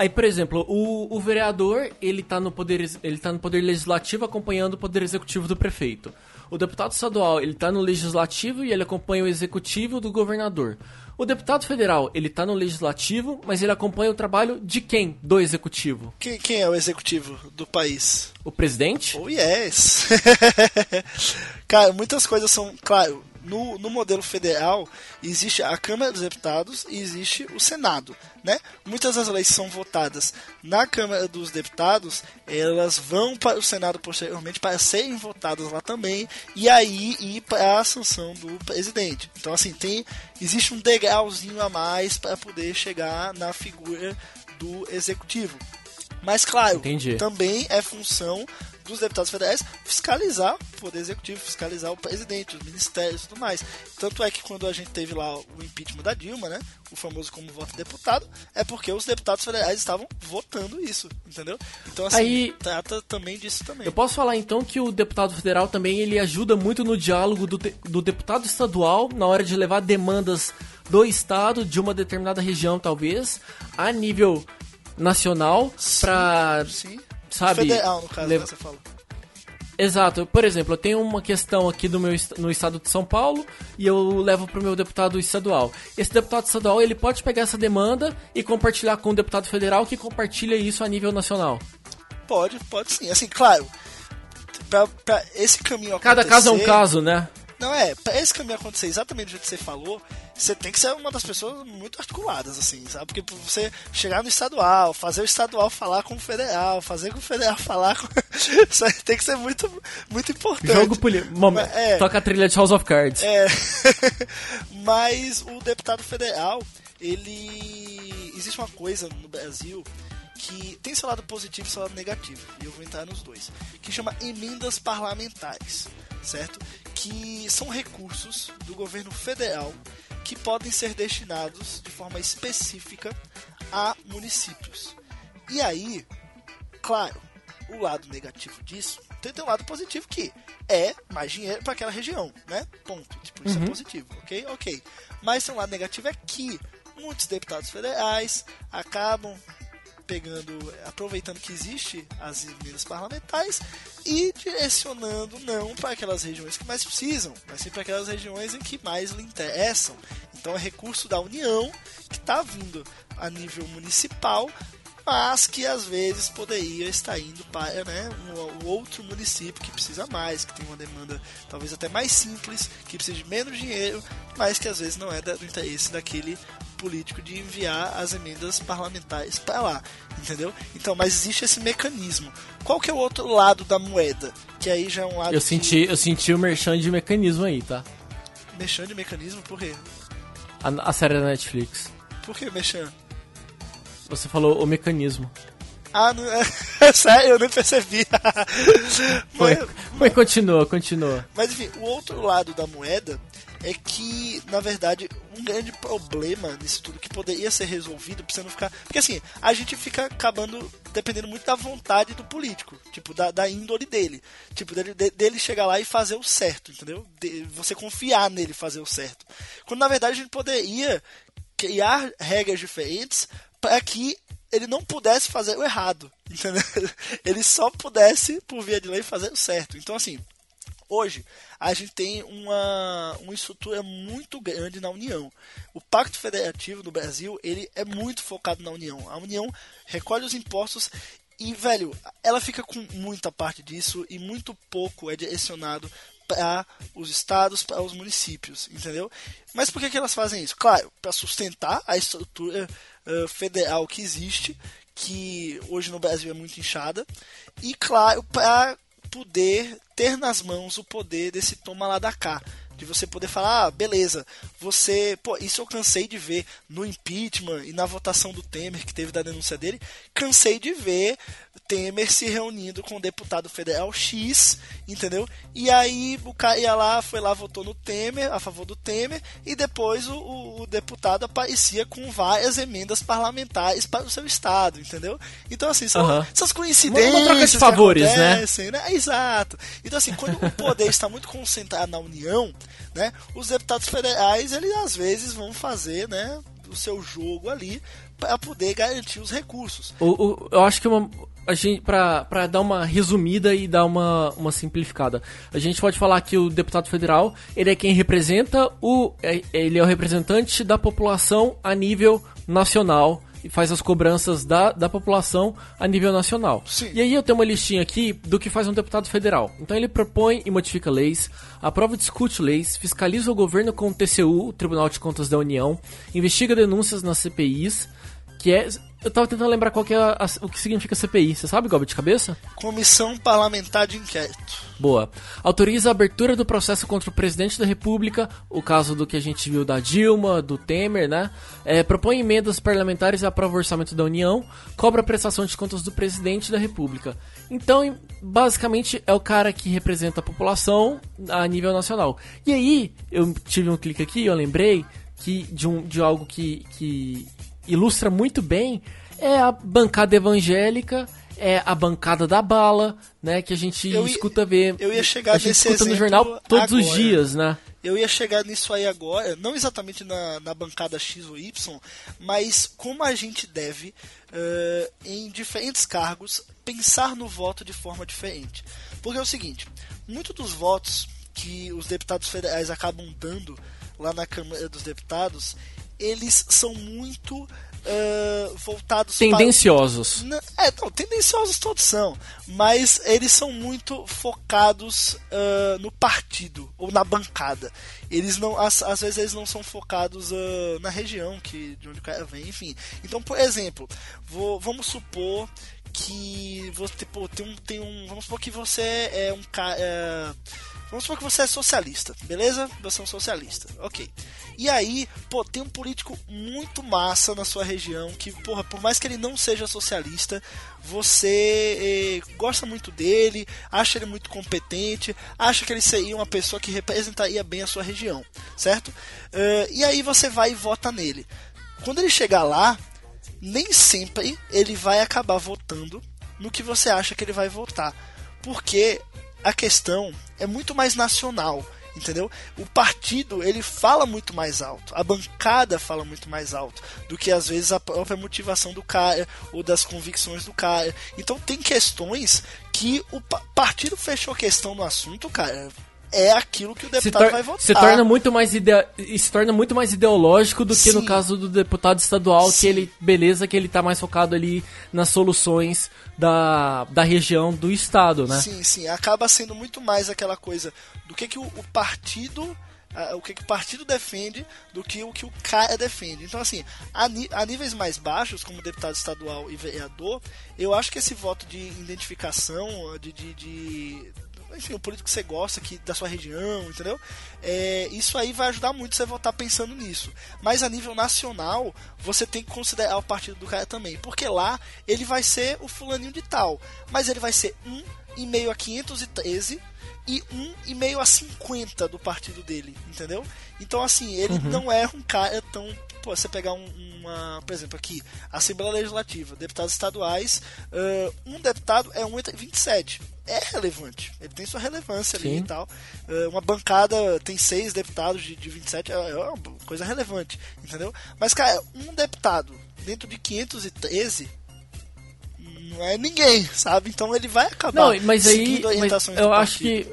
S1: Aí, por exemplo, o, o vereador, ele tá, no poder, ele tá no poder legislativo acompanhando o poder executivo do prefeito. O deputado estadual, ele tá no legislativo e ele acompanha o executivo do governador. O deputado federal, ele tá no legislativo, mas ele acompanha o trabalho de quem? Do executivo.
S2: Quem, quem é o executivo do país?
S1: O presidente?
S2: Oh, yes! [LAUGHS] Cara, muitas coisas são. Claro, no, no modelo federal existe a Câmara dos Deputados e existe o Senado. Né? Muitas das leis são votadas na Câmara dos Deputados, elas vão para o Senado posteriormente para serem votadas lá também e aí ir para a sanção do presidente. Então assim tem existe um degrauzinho a mais para poder chegar na figura do executivo. Mas claro,
S1: Entendi.
S2: também é função dos deputados federais fiscalizar o poder executivo, fiscalizar o presidente, os ministérios e tudo mais. Tanto é que quando a gente teve lá o impeachment da Dilma, né, o famoso como voto deputado, é porque os deputados federais estavam votando isso, entendeu? Então assim, Aí, trata também disso também.
S1: Eu posso falar então que o deputado federal também ele ajuda muito no diálogo do, de, do deputado estadual na hora de levar demandas do estado de uma determinada região talvez a nível nacional para sabe?
S2: Federal, no caso, lev... né, você falou.
S1: Exato. Por exemplo, eu tenho uma questão aqui do meu, no estado de São Paulo e eu levo para o meu deputado estadual. Esse deputado estadual ele pode pegar essa demanda e compartilhar com o deputado federal que compartilha isso a nível nacional.
S2: Pode, pode sim. Assim, claro, para esse caminho
S1: acontecer... Cada caso é um caso, né?
S2: Não, é, pra esse caminho acontecer exatamente do jeito que você falou, você tem que ser uma das pessoas muito articuladas, assim, sabe? Porque você chegar no estadual, fazer o estadual falar com o federal, fazer com o federal [LAUGHS] falar com. [LAUGHS] Isso aí tem que ser muito, muito importante.
S1: Jogo político.
S2: É.
S1: Toca a trilha de House of Cards.
S2: É. [LAUGHS] Mas o deputado federal, ele. Existe uma coisa no Brasil que tem seu lado positivo e seu lado negativo, e eu vou entrar nos dois, que chama emendas parlamentares, certo? Que são recursos do governo federal que podem ser destinados de forma específica a municípios. E aí, claro, o lado negativo disso tem, tem um lado positivo que é mais dinheiro para aquela região, né? Ponto. Tipo, isso é positivo, ok? Ok. Mas tem um lado negativo é que muitos deputados federais acabam pegando, aproveitando que existe as emendas parlamentares e direcionando não para aquelas regiões que mais precisam, mas sim para aquelas regiões em que mais lhe interessam. Então é recurso da União que está vindo a nível municipal, mas que às vezes poderia estar indo para né, um, um outro município que precisa mais, que tem uma demanda talvez até mais simples, que precisa de menos dinheiro, mas que às vezes não é do interesse daquele político de enviar as emendas parlamentares para lá, entendeu? Então, mas existe esse mecanismo. Qual que é o outro lado da moeda? Que aí já é um lado
S1: Eu
S2: que-
S1: senti, eu senti o merchan de mecanismo aí, tá?
S2: mexendo de mecanismo, por quê?
S1: A, a série da Netflix.
S2: Por que mexendo?
S1: Você falou o mecanismo.
S2: Ah, não, é [LAUGHS] sério, eu nem percebi. [LAUGHS]
S1: Foi,
S2: mas,
S1: foi, continua, continua.
S2: mas enfim, o outro lado da moeda é que, na verdade, um grande problema nisso tudo que poderia ser resolvido pra você não ficar. Porque assim, a gente fica acabando dependendo muito da vontade do político, tipo, da, da índole dele. Tipo, dele, de- dele chegar lá e fazer o certo, entendeu? De- você confiar nele fazer o certo. Quando na verdade a gente poderia criar regras diferentes para que ele não pudesse fazer o errado, entendeu? [LAUGHS] Ele só pudesse, por via de lei, fazer o certo. Então, assim, hoje a gente tem uma, uma estrutura muito grande na União. O Pacto Federativo do Brasil ele é muito focado na União. A União recolhe os impostos e, velho, ela fica com muita parte disso e muito pouco é direcionado para os estados, para os municípios, entendeu? Mas por que, que elas fazem isso? Claro, para sustentar a estrutura eh, federal que existe, que hoje no Brasil é muito inchada, e claro, para poder ter nas mãos o poder desse toma lá da cá. De você poder falar, ah, beleza, você. Pô, isso eu cansei de ver no impeachment e na votação do Temer, que teve da denúncia dele. Cansei de ver Temer se reunindo com o deputado federal X, entendeu? E aí o cara ia lá, foi lá, votou no Temer, a favor do Temer, e depois o, o- o deputado aparecia com várias emendas parlamentares para o seu estado, entendeu? Então, assim, são
S1: Aham.
S2: essas coincidências.
S1: Uma troca de favores, né?
S2: né? Exato. Então, assim, quando o poder está muito concentrado na União, né? Os deputados federais, eles às vezes vão fazer, né? O seu jogo ali para poder garantir os recursos.
S1: O, o- eu acho que uma, a gente, pra dar uma resumida e dar uma, uma simplificada, a gente pode falar que o deputado federal, ele é quem representa o. é- ele é o representante da população a nível nacional e faz as cobranças da, da população a nível nacional.
S2: Sim.
S1: E aí eu tenho uma listinha aqui do que faz um deputado federal. Então ele propõe e modifica leis, aprova e discute leis, fiscaliza o governo com o TCU, o Tribunal de Contas da União, investiga denúncias nas CPIs, que é. Eu tava tentando lembrar qual que é a- a- o que significa CPI. Você sabe, Gob, de cabeça?
S2: Comissão Parlamentar de Inquérito.
S1: Boa. Autoriza a abertura do processo contra o presidente da República, o caso do que a gente viu da Dilma, do Temer, né? É, propõe emendas parlamentares e aprova o orçamento da União, cobra a prestação de contas do presidente da República. Então, basicamente, é o cara que representa a população a nível nacional. E aí, eu tive um clique aqui, eu lembrei que de, um, de algo que, que ilustra muito bem é a bancada evangélica, é a bancada da bala, né? Que a gente
S2: Eu ia-
S1: escuta ver.
S2: eu ia chegar
S1: a gente escuta no jornal todos os
S2: agora.
S1: dias, né?
S2: Eu ia chegar nisso aí agora, não exatamente na, na bancada X ou Y, mas como a gente deve, eh, em diferentes cargos, pensar no voto de forma diferente. Porque é o seguinte, muitos dos votos que os deputados federais acabam dando lá na Câmara dos Deputados, eles são muito uh, voltados
S1: tendenciosos.
S2: Para... É, não, tendenciosos todos são, mas eles são muito focados uh, no partido ou na bancada. Eles não, às, às vezes eles não são focados uh, na região que de onde o cara vem, enfim. Então, por exemplo, vou, vamos supor que você pô, tem um tem um vamos supor que você é um cara é, vamos supor que você é socialista beleza? Você é um socialista ok. E aí pô tem um político muito massa na sua região que porra por mais que ele não seja socialista você eh, gosta muito dele acha ele muito competente acha que ele seria uma pessoa que representaria bem a sua região certo? Uh, e aí você vai e vota nele. Quando ele chegar lá nem sempre ele vai acabar votando no que você acha que ele vai votar. Porque a questão é muito mais nacional, entendeu? O partido, ele fala muito mais alto, a bancada fala muito mais alto do que às vezes a própria motivação do cara ou das convicções do cara. Então tem questões que o partido fechou questão no assunto, cara é aquilo que o deputado vai votar.
S1: Se torna muito mais ide... se torna muito mais ideológico do Sim. que no caso do deputado estadual, Sim. que ele, beleza, que ele tá mais focado ali nas soluções da, da região do estado, né?
S2: Sim, sim, acaba sendo muito mais aquela coisa do que, que o, o partido o que, que o partido defende do que o que o cara defende. Então, assim, a, a, níveis mais baixos, como deputado estadual e vereador, eu acho que esse voto de identificação, de, de, de enfim, o político que você gosta aqui da sua região, entendeu? É, isso aí vai ajudar muito você votar pensando nisso. Mas a nível nacional, você tem que considerar o partido do cara também, porque lá ele vai ser o fulaninho de tal, mas ele vai ser um e meio a 513 e um e meio a 50 do partido dele, entendeu? Então assim, ele uhum. não é um cara tão pô, você pegar um, uma, por exemplo, aqui, Assembleia Legislativa, deputados estaduais, uh, um deputado é 1,27. É relevante, ele tem sua relevância Sim. ali e tal. Uh, uma bancada tem seis deputados de, de 27, é, é uma coisa relevante, entendeu? Mas, cara, um deputado dentro de 513 não é ninguém, sabe? Então ele vai acabar
S1: não, mas aí, mas eu acho que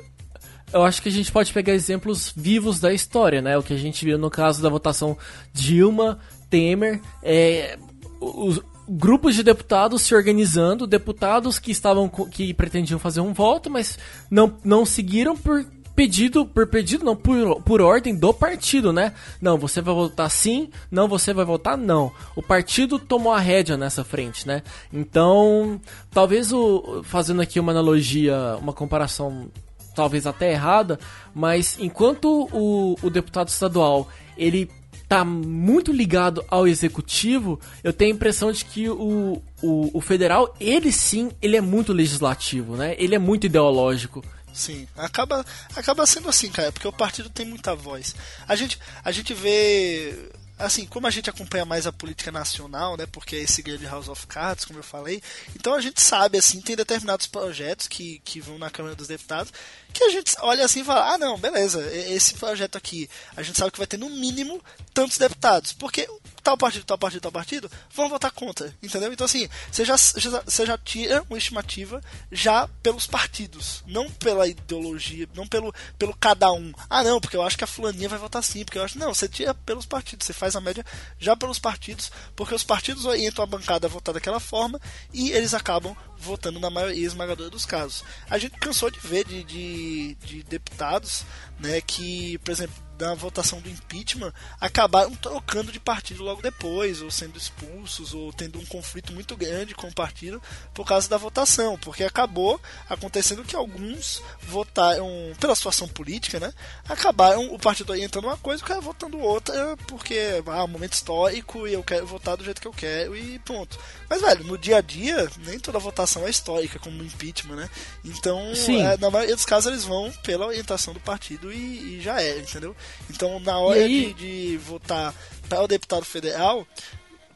S1: eu acho que a gente pode pegar exemplos vivos da história, né? O que a gente viu no caso da votação Dilma, Temer, é, os grupos de deputados se organizando, deputados que estavam que pretendiam fazer um voto, mas não, não seguiram por pedido, por pedido não, por, por ordem do partido, né? Não, você vai votar sim, não, você vai votar não. O partido tomou a rédea nessa frente, né? Então, talvez o fazendo aqui uma analogia, uma comparação talvez até errada, mas enquanto o, o deputado estadual ele tá muito ligado ao executivo, eu tenho a impressão de que o, o, o, federal, ele sim, ele é muito legislativo, né? Ele é muito ideológico.
S2: Sim, acaba, acaba sendo assim, cara, porque o partido tem muita voz. A gente, a gente vê assim, como a gente acompanha mais a política nacional, né, porque é esse grande House of Cards, como eu falei, então a gente sabe, assim, tem determinados projetos que, que vão na Câmara dos Deputados que a gente olha assim e fala, ah, não, beleza, esse projeto aqui, a gente sabe que vai ter no mínimo tantos deputados, porque tal partido, tal partido, tal partido, vão votar contra, entendeu? Então, assim, você já, já, você já tira uma estimativa já pelos partidos, não pela ideologia, não pelo, pelo cada um. Ah, não, porque eu acho que a fulaninha vai votar sim, porque eu acho. Não, você tira pelos partidos, você faz a média já pelos partidos, porque os partidos orientam a bancada a votar daquela forma e eles acabam votando na maioria esmagadora dos casos. A gente cansou de ver de, de, de deputados né, que, por exemplo, da votação do impeachment acabaram trocando de partido logo depois, ou sendo expulsos, ou tendo um conflito muito grande com o partido por causa da votação, porque acabou acontecendo que alguns votaram, pela situação política, né? Acabaram o partido orientando uma coisa e o cara votando outra, porque ah, um momento histórico e eu quero votar do jeito que eu quero e pronto. Mas, velho, no dia a dia, nem toda votação é histórica, como no impeachment, né? Então, é, na maioria dos casos, eles vão pela orientação do partido e, e já é, entendeu? Então, na hora aí... de, de votar para o deputado federal,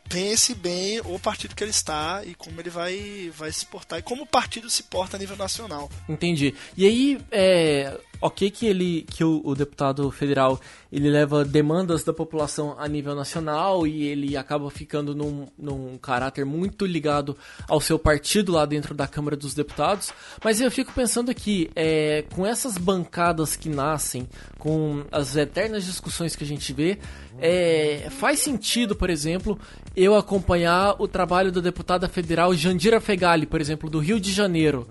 S2: pense bem o partido que ele está e como ele vai, vai se portar e como o partido se porta a nível nacional.
S1: Entendi. E aí, é, ok que ele que o, o, deputado federal ele leva demandas da população a nível nacional e ele acaba ficando num, num caráter muito ligado ao seu partido lá dentro da Câmara dos Deputados. Mas eu fico pensando aqui, é, com essas bancadas que nascem, com as eternas discussões que a gente vê, é, faz sentido, por exemplo, eu acompanhar o trabalho da deputada federal Jandira Fegali, por exemplo, do Rio de Janeiro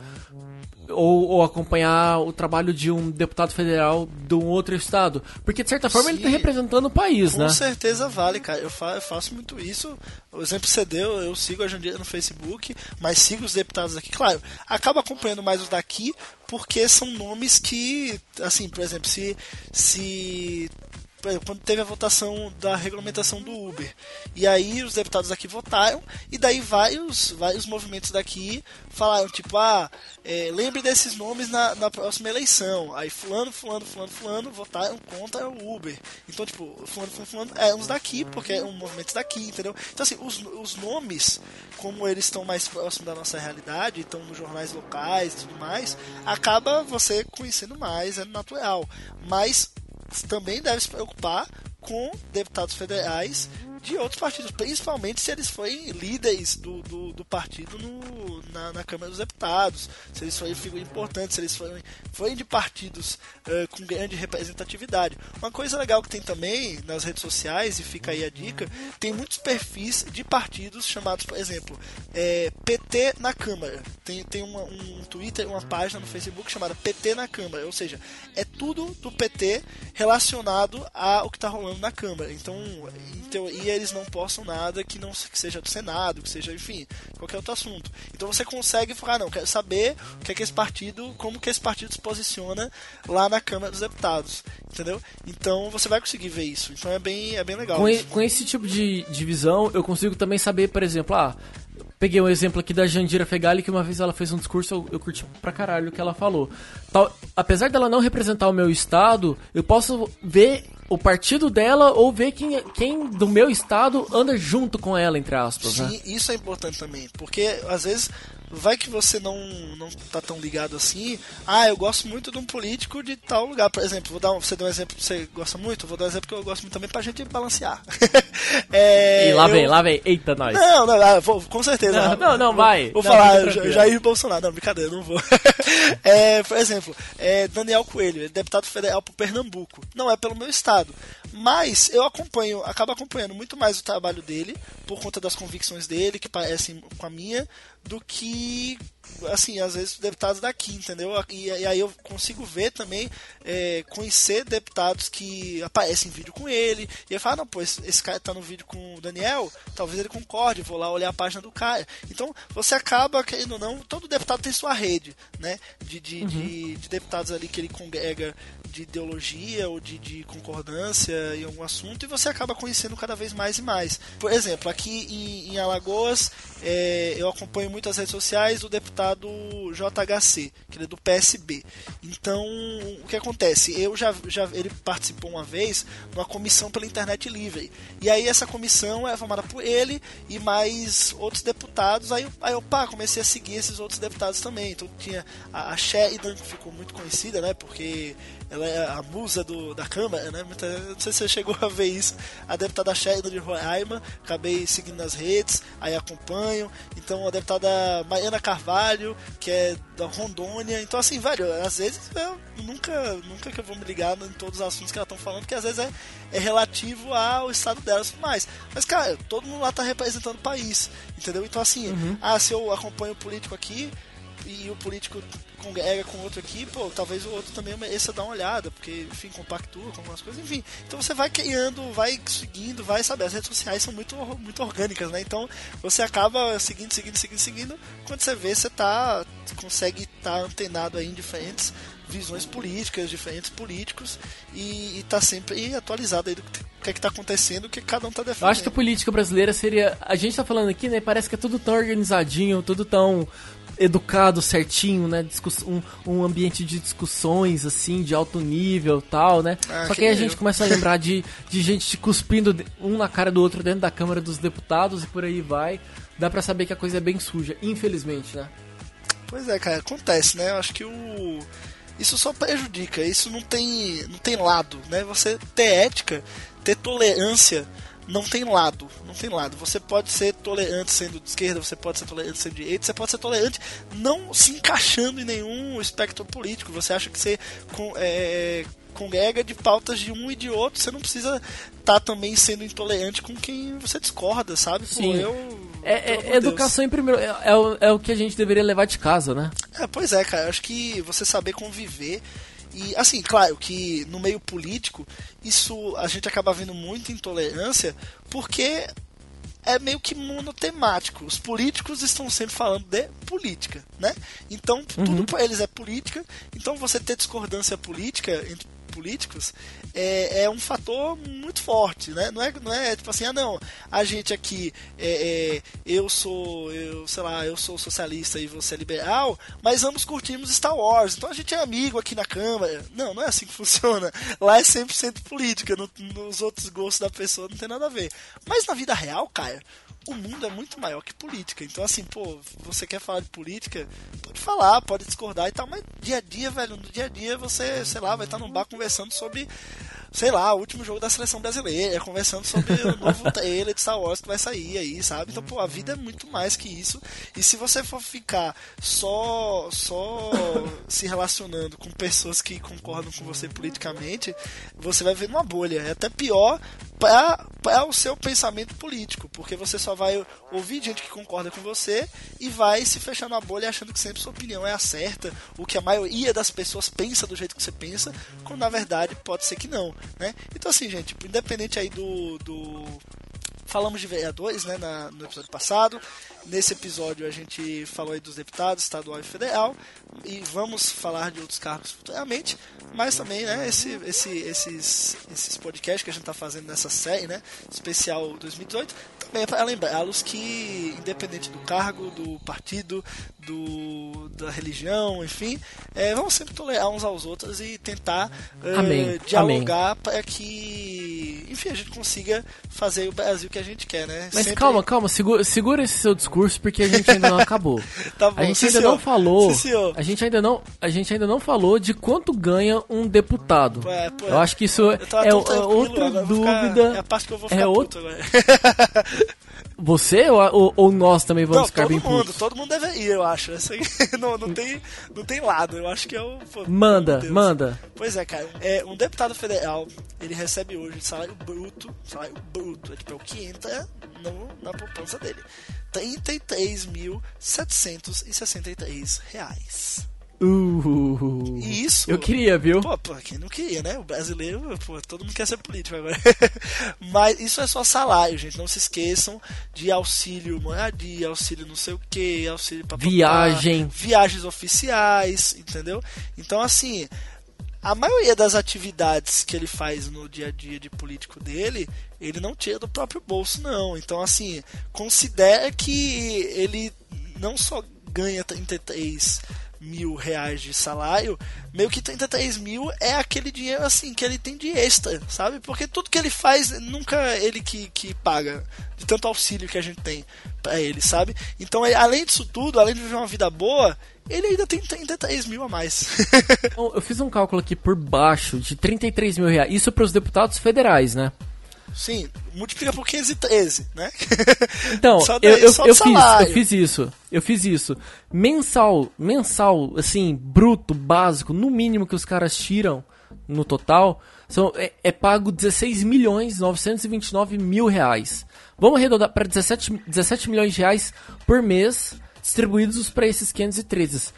S1: ou, ou, acompanhar o trabalho de um deputado federal de um outro estado. Porque, de certa forma, Sim, ele está representando o país,
S2: com
S1: né?
S2: Com certeza vale, cara. Eu, fa eu, faço muito isso. O exemplo que você deu, eu sigo a Jandira no Facebook, mas sigo os deputados aqui. Claro, acabo acompanhando mais os daqui, porque são nomes que, assim, por exemplo, se, se quando teve a votação da regulamentação do Uber. E aí os deputados aqui votaram, e daí vários, vários movimentos daqui falaram, tipo, ah, é, lembre desses nomes na, na próxima eleição. Aí fulano, fulano, fulano, fulano votaram contra o Uber. Então, tipo, fulano, fulano, fulano é uns daqui, porque é um movimento daqui, entendeu? Então, assim, os, os nomes, como eles estão mais próximos da nossa realidade, estão nos jornais locais e tudo mais, acaba você conhecendo mais, é natural. Mas também deve se preocupar com deputados federais de outros partidos, principalmente se eles forem líderes do, do, do partido no, na, na, Câmara dos Deputados, se eles forem figuras importantes, se eles forem, forem de partidos uh, com grande representatividade. Uma coisa legal que tem também nas redes sociais, e fica aí a dica, tem muitos perfis de partidos chamados, por exemplo, é, PT na Câmara. Tem, tem uma, um Twitter, uma página no Facebook chamada PT na Câmara, ou seja, é tudo do PT relacionado ao que está rolando na Câmara. Então, em teoria, eles não postam nada que não que seja do Senado, que seja, enfim, qualquer outro assunto. Então você consegue falar, não, quero saber o que é que esse partido, como que esse partido se posiciona lá na Câmara dos Deputados, entendeu? Então você vai conseguir ver isso. Então é bem, é bem legal.
S1: Com, e, com esse tipo de divisão, eu consigo também saber, por exemplo, ah, peguei um exemplo aqui da Jandira Fegali, que uma vez ela fez um discurso, eu, eu curti pra caralho o que ela falou. Tal, apesar dela não representar o meu estado, eu posso ver o partido dela ou ver quem, quem do meu estado anda junto com ela, entre aspas.
S2: Sim,
S1: né?
S2: isso é importante também, porque às vezes vai que você não, não tá tão ligado assim. Ah, eu gosto muito de um político de tal lugar. Por exemplo, vou dar um, você deu um exemplo que você gosta muito, vou dar um exemplo que eu gosto muito também pra gente balancear. [LAUGHS]
S1: é, e lá eu... vem, lá vem. Eita, nós.
S2: Não, não, ah, vou, com certeza.
S1: Não, não, não vai.
S2: Vou,
S1: não,
S2: falar, Jair Bolsonaro. Não, brincadeira, não vou. [LAUGHS] é, por exemplo, é Daniel Coelho, é deputado federal pro Pernambuco. Não é pelo meu estado. Mas eu acompanho, acabo acompanhando muito mais o trabalho dele, por conta das convicções dele, que parecem com a minha, do que assim, às vezes deputados daqui, entendeu? E, e aí eu consigo ver também, é, conhecer deputados que aparecem em vídeo com ele, e eu falo, não, pô, esse, esse, cara tá no vídeo com o Daniel, talvez ele concorde, vou lá olhar a página do cara. Então, você acaba, querendo ou não, todo deputado tem sua rede, né? De, de, uhum. de, de deputados ali que ele congrega de ideologia ou de, de concordância em algum assunto, e você acaba conhecendo cada vez mais e mais. Por exemplo, aqui em, em Alagoas, é, eu acompanho muitas redes sociais do deputado JHC, que ele é do PSB. Então, o que acontece? Eu já, já ele participou uma vez numa comissão pela internet livre. E aí essa comissão é formada por ele e mais outros deputados. Aí, aí eu pá, comecei a seguir esses outros deputados também. Então tinha a, a Sheridan, que ficou muito conhecida, né? Porque ela é a musa do, da Câmara, né? Muita, não sei se você chegou a ver isso. A deputada Sheridan de Roraima, acabei seguindo nas redes, aí acompanho. Então a deputada Mariana Carvalho, que é da Rondônia. Então, assim, velho, às vezes eu nunca, nunca que eu vou me ligar em todos os assuntos que elas estão falando, porque às vezes é, é relativo ao estado delas e tudo mais. Mas, cara, todo mundo lá tá representando o país, entendeu? Então, assim, uhum. ah, se eu acompanho o político aqui, e o político congrega com outro aqui, pô, talvez o outro também mereça dar uma olhada, porque, enfim, compactua com algumas coisas, enfim. Então você vai criando, vai seguindo, vai, saber as redes sociais são muito, muito orgânicas, né? Então você acaba seguindo, seguindo, seguindo, seguindo, quando você vê, você tá, consegue estar tá antenado aí em diferentes visões políticas, diferentes políticos e, e tá sempre atualizado aí do que é que tá acontecendo, o que cada um tá defendendo.
S1: Eu acho que a política brasileira seria. A gente tá falando aqui, né? Parece que é tudo tão organizadinho, tudo tão educado certinho, né? Um, um ambiente de discussões, assim, de alto nível tal, né? Ah, Só que, que aí a gente começa a lembrar de, de gente cuspindo um na cara do outro dentro da Câmara dos Deputados e por aí vai. Dá pra saber que a coisa é bem suja, infelizmente, né?
S2: Pois é, cara, acontece, né? Eu acho que o. isso só prejudica, isso não tem, não tem lado, né? Você ter ética, ter tolerância, não tem lado, não tem lado. Você pode ser tolerante sendo de esquerda, você pode ser tolerante sendo de direita, você pode ser tolerante não se encaixando em nenhum espectro político. Você acha que você com, é, congrega de pautas de um e de outro, você não precisa estar tá também sendo intolerante com quem você discorda, sabe?
S1: Sim. Pô, eu. É, é educação em primeiro. É, é, o, é o que a gente deveria levar de casa, né?
S2: É, pois é, cara. Eu acho que você saber conviver e assim, claro que no meio político, isso a gente acaba vendo muita intolerância, porque é meio que monotemático. Os políticos estão sempre falando de política, né? Então, uhum. tudo para eles é política. Então, você ter discordância política entre políticos é, é um fator muito forte, né? Não é, não é tipo assim, ah não, a gente aqui, é, é, eu sou, eu sei lá, eu sou socialista e você é liberal, mas ambos curtimos Star Wars, então a gente é amigo aqui na Câmara. Não, não é assim que [LAUGHS] funciona. Lá é 100% política, no, nos outros gostos da pessoa não tem nada a ver. Mas na vida real, Caio, o mundo é muito maior que política. Então, assim, pô, você quer falar de política? Pode falar, pode discordar e tal, mas dia a dia, velho, no dia a dia você, sei lá, vai estar num bar conversando sobre sei lá, o último jogo da seleção brasileira, conversando sobre o novo [LAUGHS] trailer de Star Wars que vai sair aí, sabe? Então, pô, a vida é muito mais que isso. E se você for ficar só só se relacionando com pessoas que concordam com você politicamente, você vai ver uma bolha. É até pior para o seu pensamento político, porque você só vai ouvir gente que concorda com você e vai se fechar na bolha achando que sempre sua opinião é a certa, o que a maioria das pessoas pensa do jeito que você pensa, quando na verdade pode ser que não né? Então assim, gente, independente aí do, do falamos de vereadores né, na, no episódio passado. Nesse episódio a gente falou aí dos deputados estadual e federal. E vamos falar de outros cargos futuramente. Mas também, né, esse, esse, esses, esses podcasts que a gente está fazendo nessa série, né, especial 2018, também é lembrá-los que, independente do cargo, do partido, do, da religião, enfim, é, vamos sempre tolerar uns aos outros e tentar
S1: Amém.
S2: Uh, dialogar para que, enfim, a gente consiga fazer o Brasil que a gente quer, né?
S1: Mas sempre... calma, calma, segura, segura esse seu discurso porque a gente ainda não [LAUGHS] acabou.
S2: tá bom,
S1: a gente ainda
S2: senhor.
S1: não falou.
S2: Sim,
S1: a gente ainda não, a gente ainda não falou de quanto ganha um deputado.
S2: É, pô,
S1: eu acho que isso é, é outra dúvida.
S2: Ficar, é a parte que eu vou ficar
S1: é
S2: outro... [LAUGHS]
S1: Você ou, ou, nós também vamos
S2: não,
S1: ficar
S2: todo
S1: bem
S2: mundo,
S1: putos?
S2: todo mundo deve ir, eu acho. [LAUGHS] Não, não, tem, não tem lado, eu acho que é o. Pô,
S1: manda, manda.
S2: Pois é, cara. É, um deputado federal, ele recebe hoje salário bruto, salário bruto, é tipo é o que entra no, na poupança dele. 33.763 reais.
S1: Uh,
S2: isso.
S1: Eu queria, viu?
S2: Pô, pô, quem não queria, né? O brasileiro, pô, todo mundo quer ser político agora. [LAUGHS] Mas isso é só salário, gente. Não se esqueçam de auxílio moradia, auxílio não sei o que, auxílio pra
S1: Viagem.
S2: viagens oficiais, entendeu? Então, assim, a maioria das atividades que ele faz no dia a dia de político dele, ele não tira do próprio bolso, não. Então, assim, considera que ele não só ganha 33 mil reais de salário, meio que 33 mil é aquele dinheiro assim que ele tem de extra, sabe? Porque tudo que ele faz, nunca é ele que, que paga, de tanto auxílio que a gente tem para ele, sabe? Então, além disso tudo, além de viver uma vida boa, ele ainda tem 33 mil a mais. [LAUGHS]
S1: eu fiz um cálculo aqui por baixo de 33 mil reais. Isso para os deputados federais, né?
S2: Sim, multiplica por 513, né? [LAUGHS]
S1: Então, daí, eu, eu, eu fiz, eu fiz isso. Eu fiz isso. Mensal, mensal, assim, bruto, básico, no mínimo que os caras tiram no total, são, é, é pago 16 milhões 929 mil reais. Vamos arredondar para 17, 17 milhões de reais por mês, distribuídos para esses 513.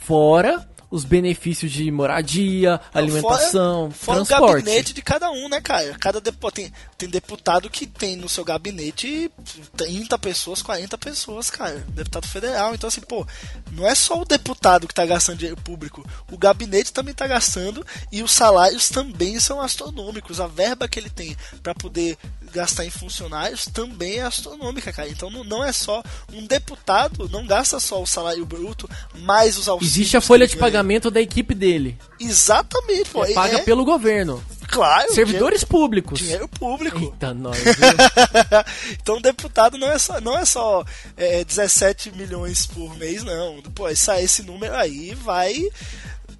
S1: Fora os benefícios de moradia, alimentação, fora, fora transporte.
S2: o gabinete de cada um, né, cara? Cada deputado tem, tem deputado que tem no seu gabinete 30 pessoas, 40 pessoas, cara. Deputado federal. Então, assim, pô, não é só o deputado que tá gastando dinheiro público. O gabinete também tá gastando e os salários também são astronômicos. A verba que ele tem para poder gastar em funcionários também é astronômica, cara. Então não, não é só um deputado, não gasta só o salário bruto, mais os auxílios.
S1: Existe a folha de pagamento da equipe dele.
S2: Exatamente, pô.
S1: É paga é... pelo governo.
S2: Claro.
S1: Servidores
S2: dinheiro,
S1: públicos.
S2: Dinheiro público.
S1: Eita, nós. [LAUGHS]
S2: então deputado não é só, não é só é, 17 milhões por mês, não. Pô, esse, esse número aí vai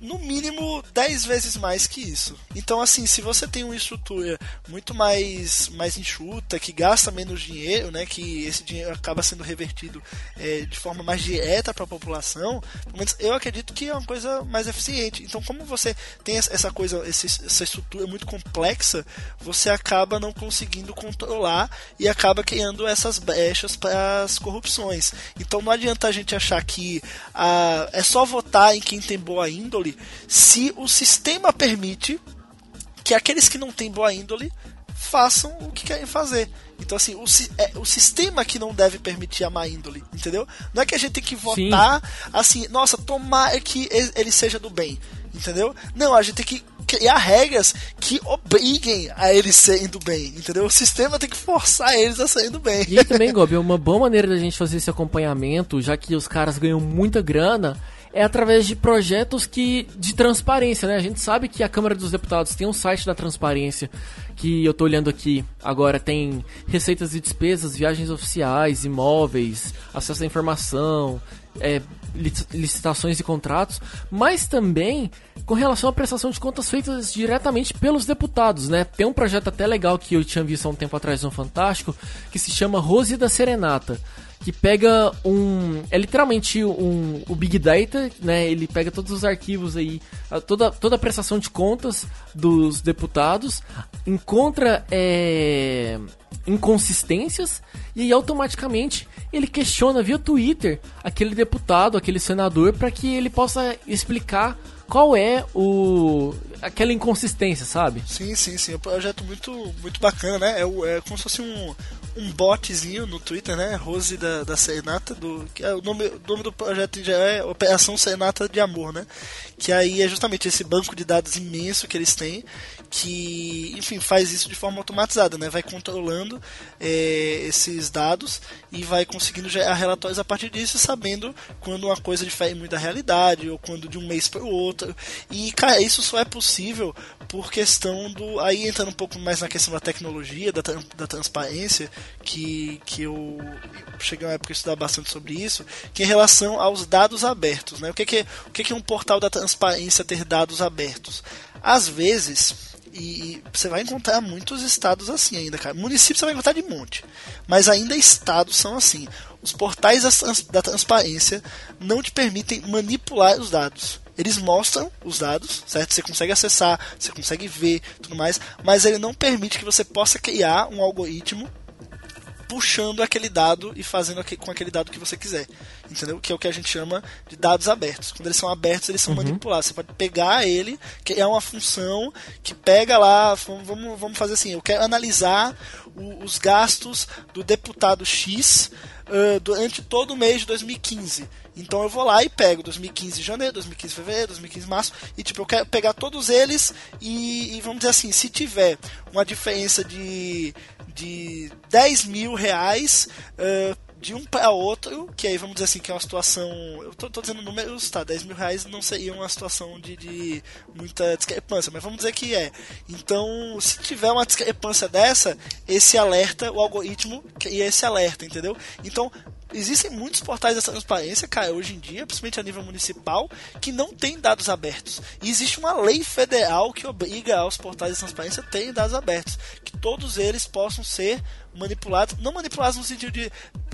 S2: no mínimo 10 vezes mais que isso. Então, assim, se você tem uma estrutura muito mais, mais enxuta, que gasta menos dinheiro, né, que esse dinheiro acaba sendo revertido é, de forma mais direta para a população, pelo menos eu acredito que é uma coisa mais eficiente. Então, como você tem essa coisa, essa estrutura muito complexa, você acaba não conseguindo controlar e acaba criando essas brechas para as corrupções. Então, não adianta a gente achar que ah, é só votar em quem tem boa índole se o sistema permite que aqueles que não têm boa índole façam o que querem fazer. Então, assim, o, é, o sistema que não deve permitir a má índole, entendeu? Não é que a gente tem que votar Sim. assim, nossa, tomar que ele seja do bem, entendeu? Não, a gente tem que criar regras que obriguem a eles serem do bem, entendeu? O sistema tem que forçar eles a serem do bem.
S1: E também, [LAUGHS] Gobi, uma boa maneira da gente fazer esse acompanhamento, já que os caras ganham muita grana, é através de projetos que de transparência, né? A gente sabe que a Câmara dos Deputados tem um site da transparência que eu tô olhando aqui agora tem receitas e despesas, viagens oficiais, imóveis, acesso à informação, é, licitações e contratos, mas também com relação à prestação de contas feitas diretamente pelos deputados, né? Tem um projeto até legal que eu tinha visto há um tempo atrás no Fantástico, que se chama Rose da Serenata que pega um. É literalmente um, o Big Data, né? Ele pega todos os arquivos aí, toda, toda a prestação de contas dos deputados, encontra é, inconsistências e aí automaticamente ele questiona via Twitter aquele deputado, aquele senador, para que ele possa explicar qual é o aquela inconsistência, sabe?
S2: Sim, sim, sim. É um projeto muito, muito bacana, né? É, é como se fosse um, um botzinho no Twitter, né? Rose da, da Serenata, do, que é o, nome, o nome do projeto já é Operação Serenata de Amor, né? Que aí é justamente esse banco de dados imenso que eles têm, que, enfim, faz isso de forma automatizada, né? Vai controlando é, esses dados e vai conseguindo gerar relatórios a partir disso, sabendo quando uma coisa difere muito da realidade ou quando de um mês para o outro. E, cara, isso só é possível por questão do. Aí entrando um pouco mais na questão da tecnologia, da, da transparência, que, que eu cheguei uma época a estudar bastante sobre isso, que é em relação aos dados abertos. Né? O, que, que, o que, que é um portal da transparência ter dados abertos? Às vezes e você vai encontrar muitos estados assim ainda, cara. Municípios você vai encontrar de monte. Mas ainda estados são assim. Os portais da transparência não te permitem manipular os dados. Eles mostram os dados, certo? Você consegue acessar, você consegue ver, tudo mais, mas ele não permite que você possa criar um algoritmo puxando aquele dado e fazendo com aquele dado que você quiser. Entendeu? Que é o que a gente chama de dados abertos. Quando eles são abertos, eles são uhum. manipulados. Você pode pegar ele, que é uma função que pega lá, vamos, vamos fazer assim, eu quero analisar o, os gastos do deputado X uh, durante todo o mês de 2015. Então eu vou lá e pego 2015 de janeiro, 2015 de fevereiro, 2015 de março, e tipo, eu quero pegar todos eles e, e vamos dizer assim, se tiver uma diferença de, de 10 mil reais uh, de um para outro, que aí vamos dizer assim, que é uma situação. Eu tô, tô dizendo números, tá? 10 mil reais não seria uma situação de, de muita discrepância, mas vamos dizer que é. Então, se tiver uma discrepância dessa, esse alerta, o algoritmo cria esse alerta, entendeu? Então, existem muitos portais de transparência, cara, hoje em dia, principalmente a nível municipal, que não tem dados abertos. E existe uma lei federal que obriga aos portais de transparência a terem dados abertos, que todos eles possam ser manipulados, não manipulados no sentido de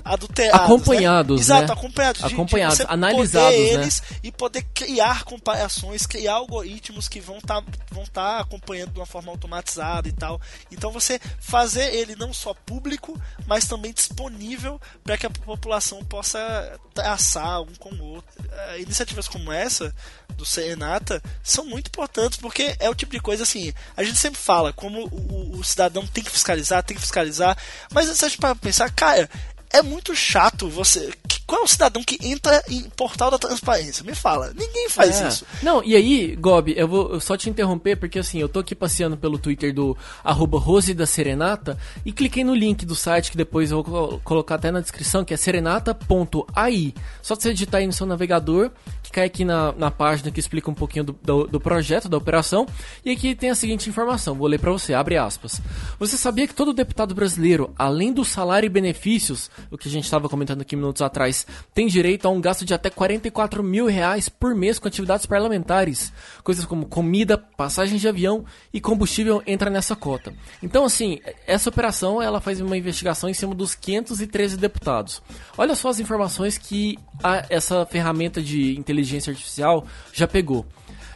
S2: adulterados,
S1: acompanhados,
S2: né? Exato,
S1: né?
S2: acompanhados,
S1: de, acompanhados, de analisados, né?
S2: eles e poder criar comparações, criar algoritmos que vão estar tá, vão tá acompanhando de uma forma automatizada e tal. Então você fazer ele não só público, mas também disponível para que a população possa traçar um com o outro. Uh, iniciativas como essa do Serenata são muito importantes porque é o tipo de coisa assim. A gente sempre fala como o, o cidadão tem que fiscalizar, tem que fiscalizar, mas se a gente para pensar, cara, é muito chato você. Qual é o cidadão que entra em portal da transparência? Me fala. Ninguém faz é. isso.
S1: Não, e aí, Gob, eu vou só te interromper, porque assim, eu tô aqui passeando pelo Twitter do arroba Rose da Serenata e cliquei no link do site que depois eu vou colocar até na descrição, que é serenata.ai. Só você digitar aí no seu navegador, que cai aqui na, na página que explica um pouquinho do, do, do projeto, da operação. E aqui tem a seguinte informação, vou ler para você, abre aspas. Você sabia que todo deputado brasileiro, além do salário e benefícios, o que a gente estava comentando aqui minutos atrás, reais têm direito a um gasto de até 44 mil reais por mês com atividades parlamentares. Coisas como comida, passagem de avião e combustível entra nessa cota. Então, assim, essa operação ela faz uma investigação em cima dos 513 deputados. Olha só as informações que a, essa ferramenta de inteligência artificial já pegou.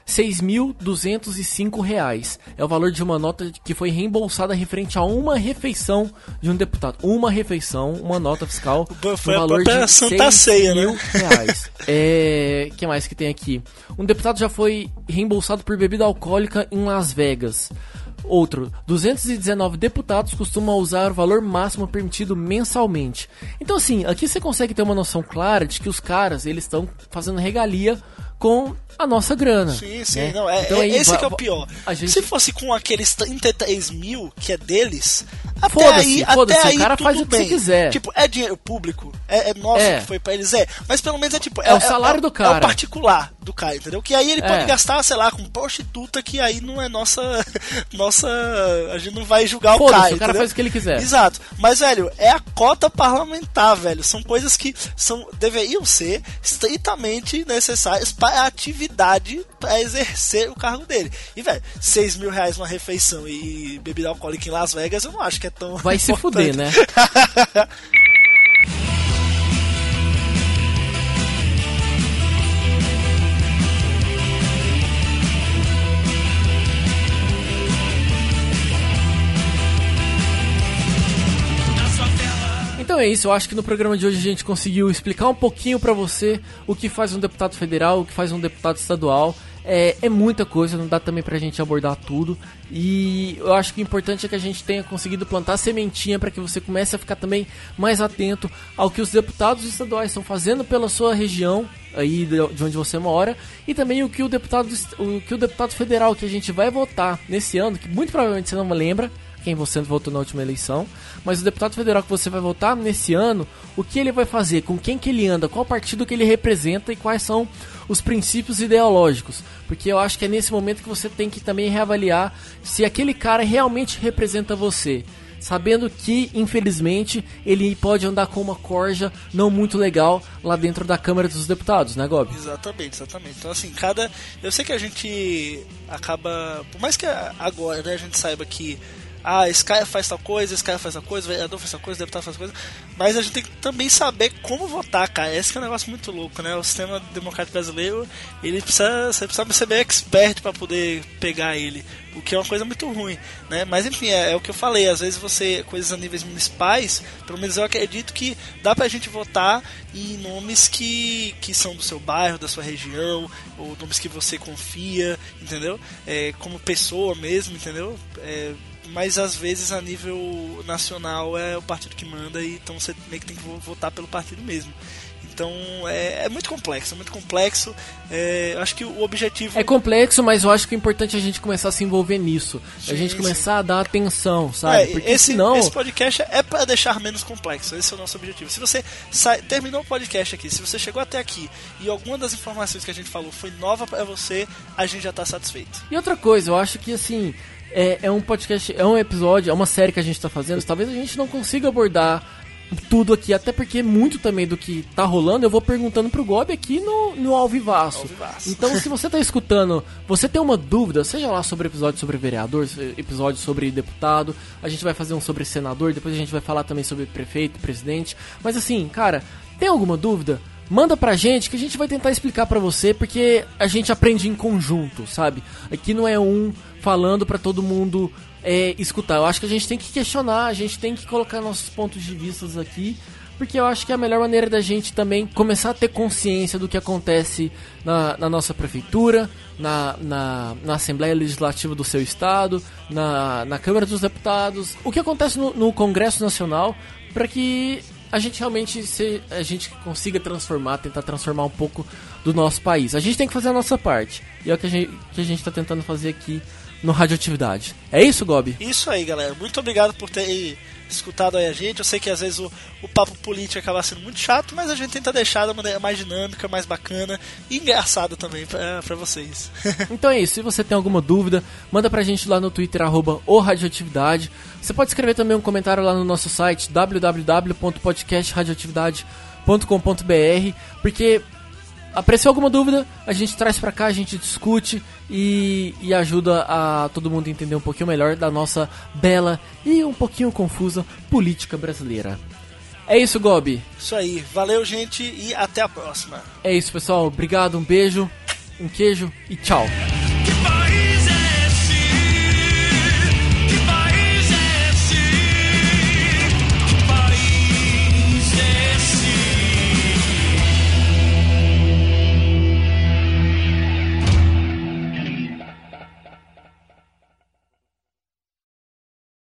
S1: 6.205 reais é o valor de uma nota que foi reembolsada referente a uma refeição de um deputado. Uma refeição, uma nota fiscal,
S2: Foi
S1: um valor de
S2: Santa
S1: 6
S2: Ceia,
S1: mil
S2: né?
S1: reais. É, que mais que tem aqui? Um deputado já foi reembolsado por bebida alcoólica em Las Vegas. Outro, 219 deputados costumam usar o valor máximo permitido mensalmente. Então assim, aqui você consegue ter uma noção clara de que os caras, eles estão fazendo regalia com a nossa grana.
S2: Sim, sim,
S1: né?
S2: não, é,
S1: Então
S2: é-
S1: aí
S2: esse que é o pior.
S1: gente-
S2: Se fosse com aqueles 33 mil que é deles, até aí, até
S1: o
S2: aí
S1: cara
S2: tudo
S1: faz o que
S2: bem.
S1: quiser.
S2: Tipo, é dinheiro público, é, é nosso
S1: É.
S2: que foi pra eles, é. Mas pelo menos é tipo.
S1: É o salário do
S2: É
S1: cara.
S2: o particular do cara, entendeu? Que aí ele
S1: É.
S2: pode gastar, sei lá, com prostituta, que aí não é nossa. [LAUGHS] nossa. A gente não vai julgar o cara.
S1: o cara
S2: entendeu?
S1: faz o que ele quiser.
S2: Exato. Mas, velho, é a cota parlamentar, velho. São coisas que são, deveriam ser estritamente necessárias para a atividade para exercer o cargo dele. E, velho, 6 mil reais uma refeição e bebida alcoólica em Las Vegas, eu não acho que é tão.
S1: Vai se
S2: importante.
S1: fuder, né? [LAUGHS] Então é isso, eu acho que no programa de hoje a gente conseguiu explicar um pouquinho pra você o que faz um deputado federal, o que faz um deputado estadual. É, é muita coisa, não dá também pra gente abordar tudo. E eu acho que o importante é que a gente tenha conseguido plantar sementinha para que você comece a ficar também mais atento ao que os deputados estaduais estão fazendo pela sua região, aí de de onde você mora, e também o que o deputado, o que o deputado federal que a gente vai votar nesse ano, que muito provavelmente você não lembra, quem você votou na última eleição, mas o deputado federal que você vai votar nesse ano, o que ele vai fazer, com quem que ele anda, qual partido que ele representa e quais são os princípios ideológicos. Porque eu acho que é nesse momento que você tem que também reavaliar se aquele cara realmente representa você. Sabendo que, infelizmente, ele pode andar com uma corja não muito legal lá dentro da Câmara dos Deputados, né, Gob?
S2: Exatamente, exatamente. Então, assim, cada. Eu sei que a gente acaba. Por mais que agora né, a gente saiba que. Ah, esse cara faz tal coisa, esse cara faz tal coisa, o vereador faz tal coisa, o deputado faz tal coisa. Mas a gente tem que também saber como votar, cara. Esse é um negócio muito louco, né? O sistema democrático brasileiro, ele precisa. Você precisa ser bem expert para poder pegar ele. O que é uma coisa muito ruim, né? Mas enfim, é, é o que eu falei. Às vezes você, coisas a níveis municipais, pelo menos eu acredito que dá pra gente votar em nomes que, que são do seu bairro, da sua região, ou nomes que você confia, entendeu? É, como pessoa mesmo, entendeu? É, mas às vezes a nível nacional é o partido que manda e então você meio que tem que vo- votar pelo partido mesmo. Então é, é muito complexo, é muito complexo. É, acho que o objetivo
S1: É complexo, mas eu acho que é importante a gente começar a se envolver nisso. a
S2: Sim,
S1: gente
S2: sim.
S1: começar a dar atenção, sabe?
S2: É,
S1: Porque
S2: esse,
S1: senão.
S2: esse podcast é para deixar menos complexo. Esse é o nosso objetivo. Se você sai- terminou o podcast aqui, se você chegou até aqui e alguma das informações que a gente falou foi nova para você, a gente já tá satisfeito.
S1: E outra coisa, eu acho que assim. É, é um podcast, é um episódio, é uma série que a gente tá fazendo. Talvez a gente não consiga abordar tudo aqui, até porque muito também do que tá rolando eu vou perguntando pro Gob aqui no, no Alvivaço.
S2: Alvivaço.
S1: Então, se você tá escutando, você tem uma dúvida, seja lá sobre episódio sobre vereador, episódio sobre deputado, a gente vai fazer um sobre senador, depois a gente vai falar também sobre prefeito, presidente. Mas assim, cara, tem alguma dúvida? Manda pra gente que a gente vai tentar explicar pra você, porque a gente aprende em conjunto, sabe? Aqui não é um falando pra todo mundo é, escutar. Eu acho que a gente tem que questionar, a gente tem que colocar nossos pontos de vista aqui, porque eu acho que é a melhor maneira da gente também começar a ter consciência do que acontece na, na nossa prefeitura, na, na, na Assembleia Legislativa do seu estado, na, na Câmara dos Deputados, o que acontece no, no Congresso Nacional, para que a gente realmente se, a gente consiga transformar, tentar transformar um pouco do nosso país. A gente tem que fazer a nossa parte. E é o que a gente, que a gente tá tentando fazer aqui no Radioatividade. É isso, Gobi?
S2: Isso aí, galera. Muito obrigado por ter escutado aí a gente. Eu sei que às vezes o, o papo político acaba sendo muito chato, mas a gente tenta deixar da maneira mais dinâmica, mais bacana e engraçada também pra, pra vocês. [LAUGHS]
S1: Então é isso, se você tem alguma dúvida, manda pra gente lá no Twitter, arroba o Radioatividade. Você pode escrever também um comentário lá no nosso site, www.podcastradioatividade.com porque apareceu alguma dúvida, a gente traz pra cá, a gente discute e, e ajuda a todo mundo a entender um pouquinho melhor da nossa bela e um pouquinho confusa política brasileira. É isso, Gobi.
S2: Isso aí. Valeu, gente, e até a próxima.
S1: É isso, pessoal. Obrigado, um beijo, um queijo e tchau.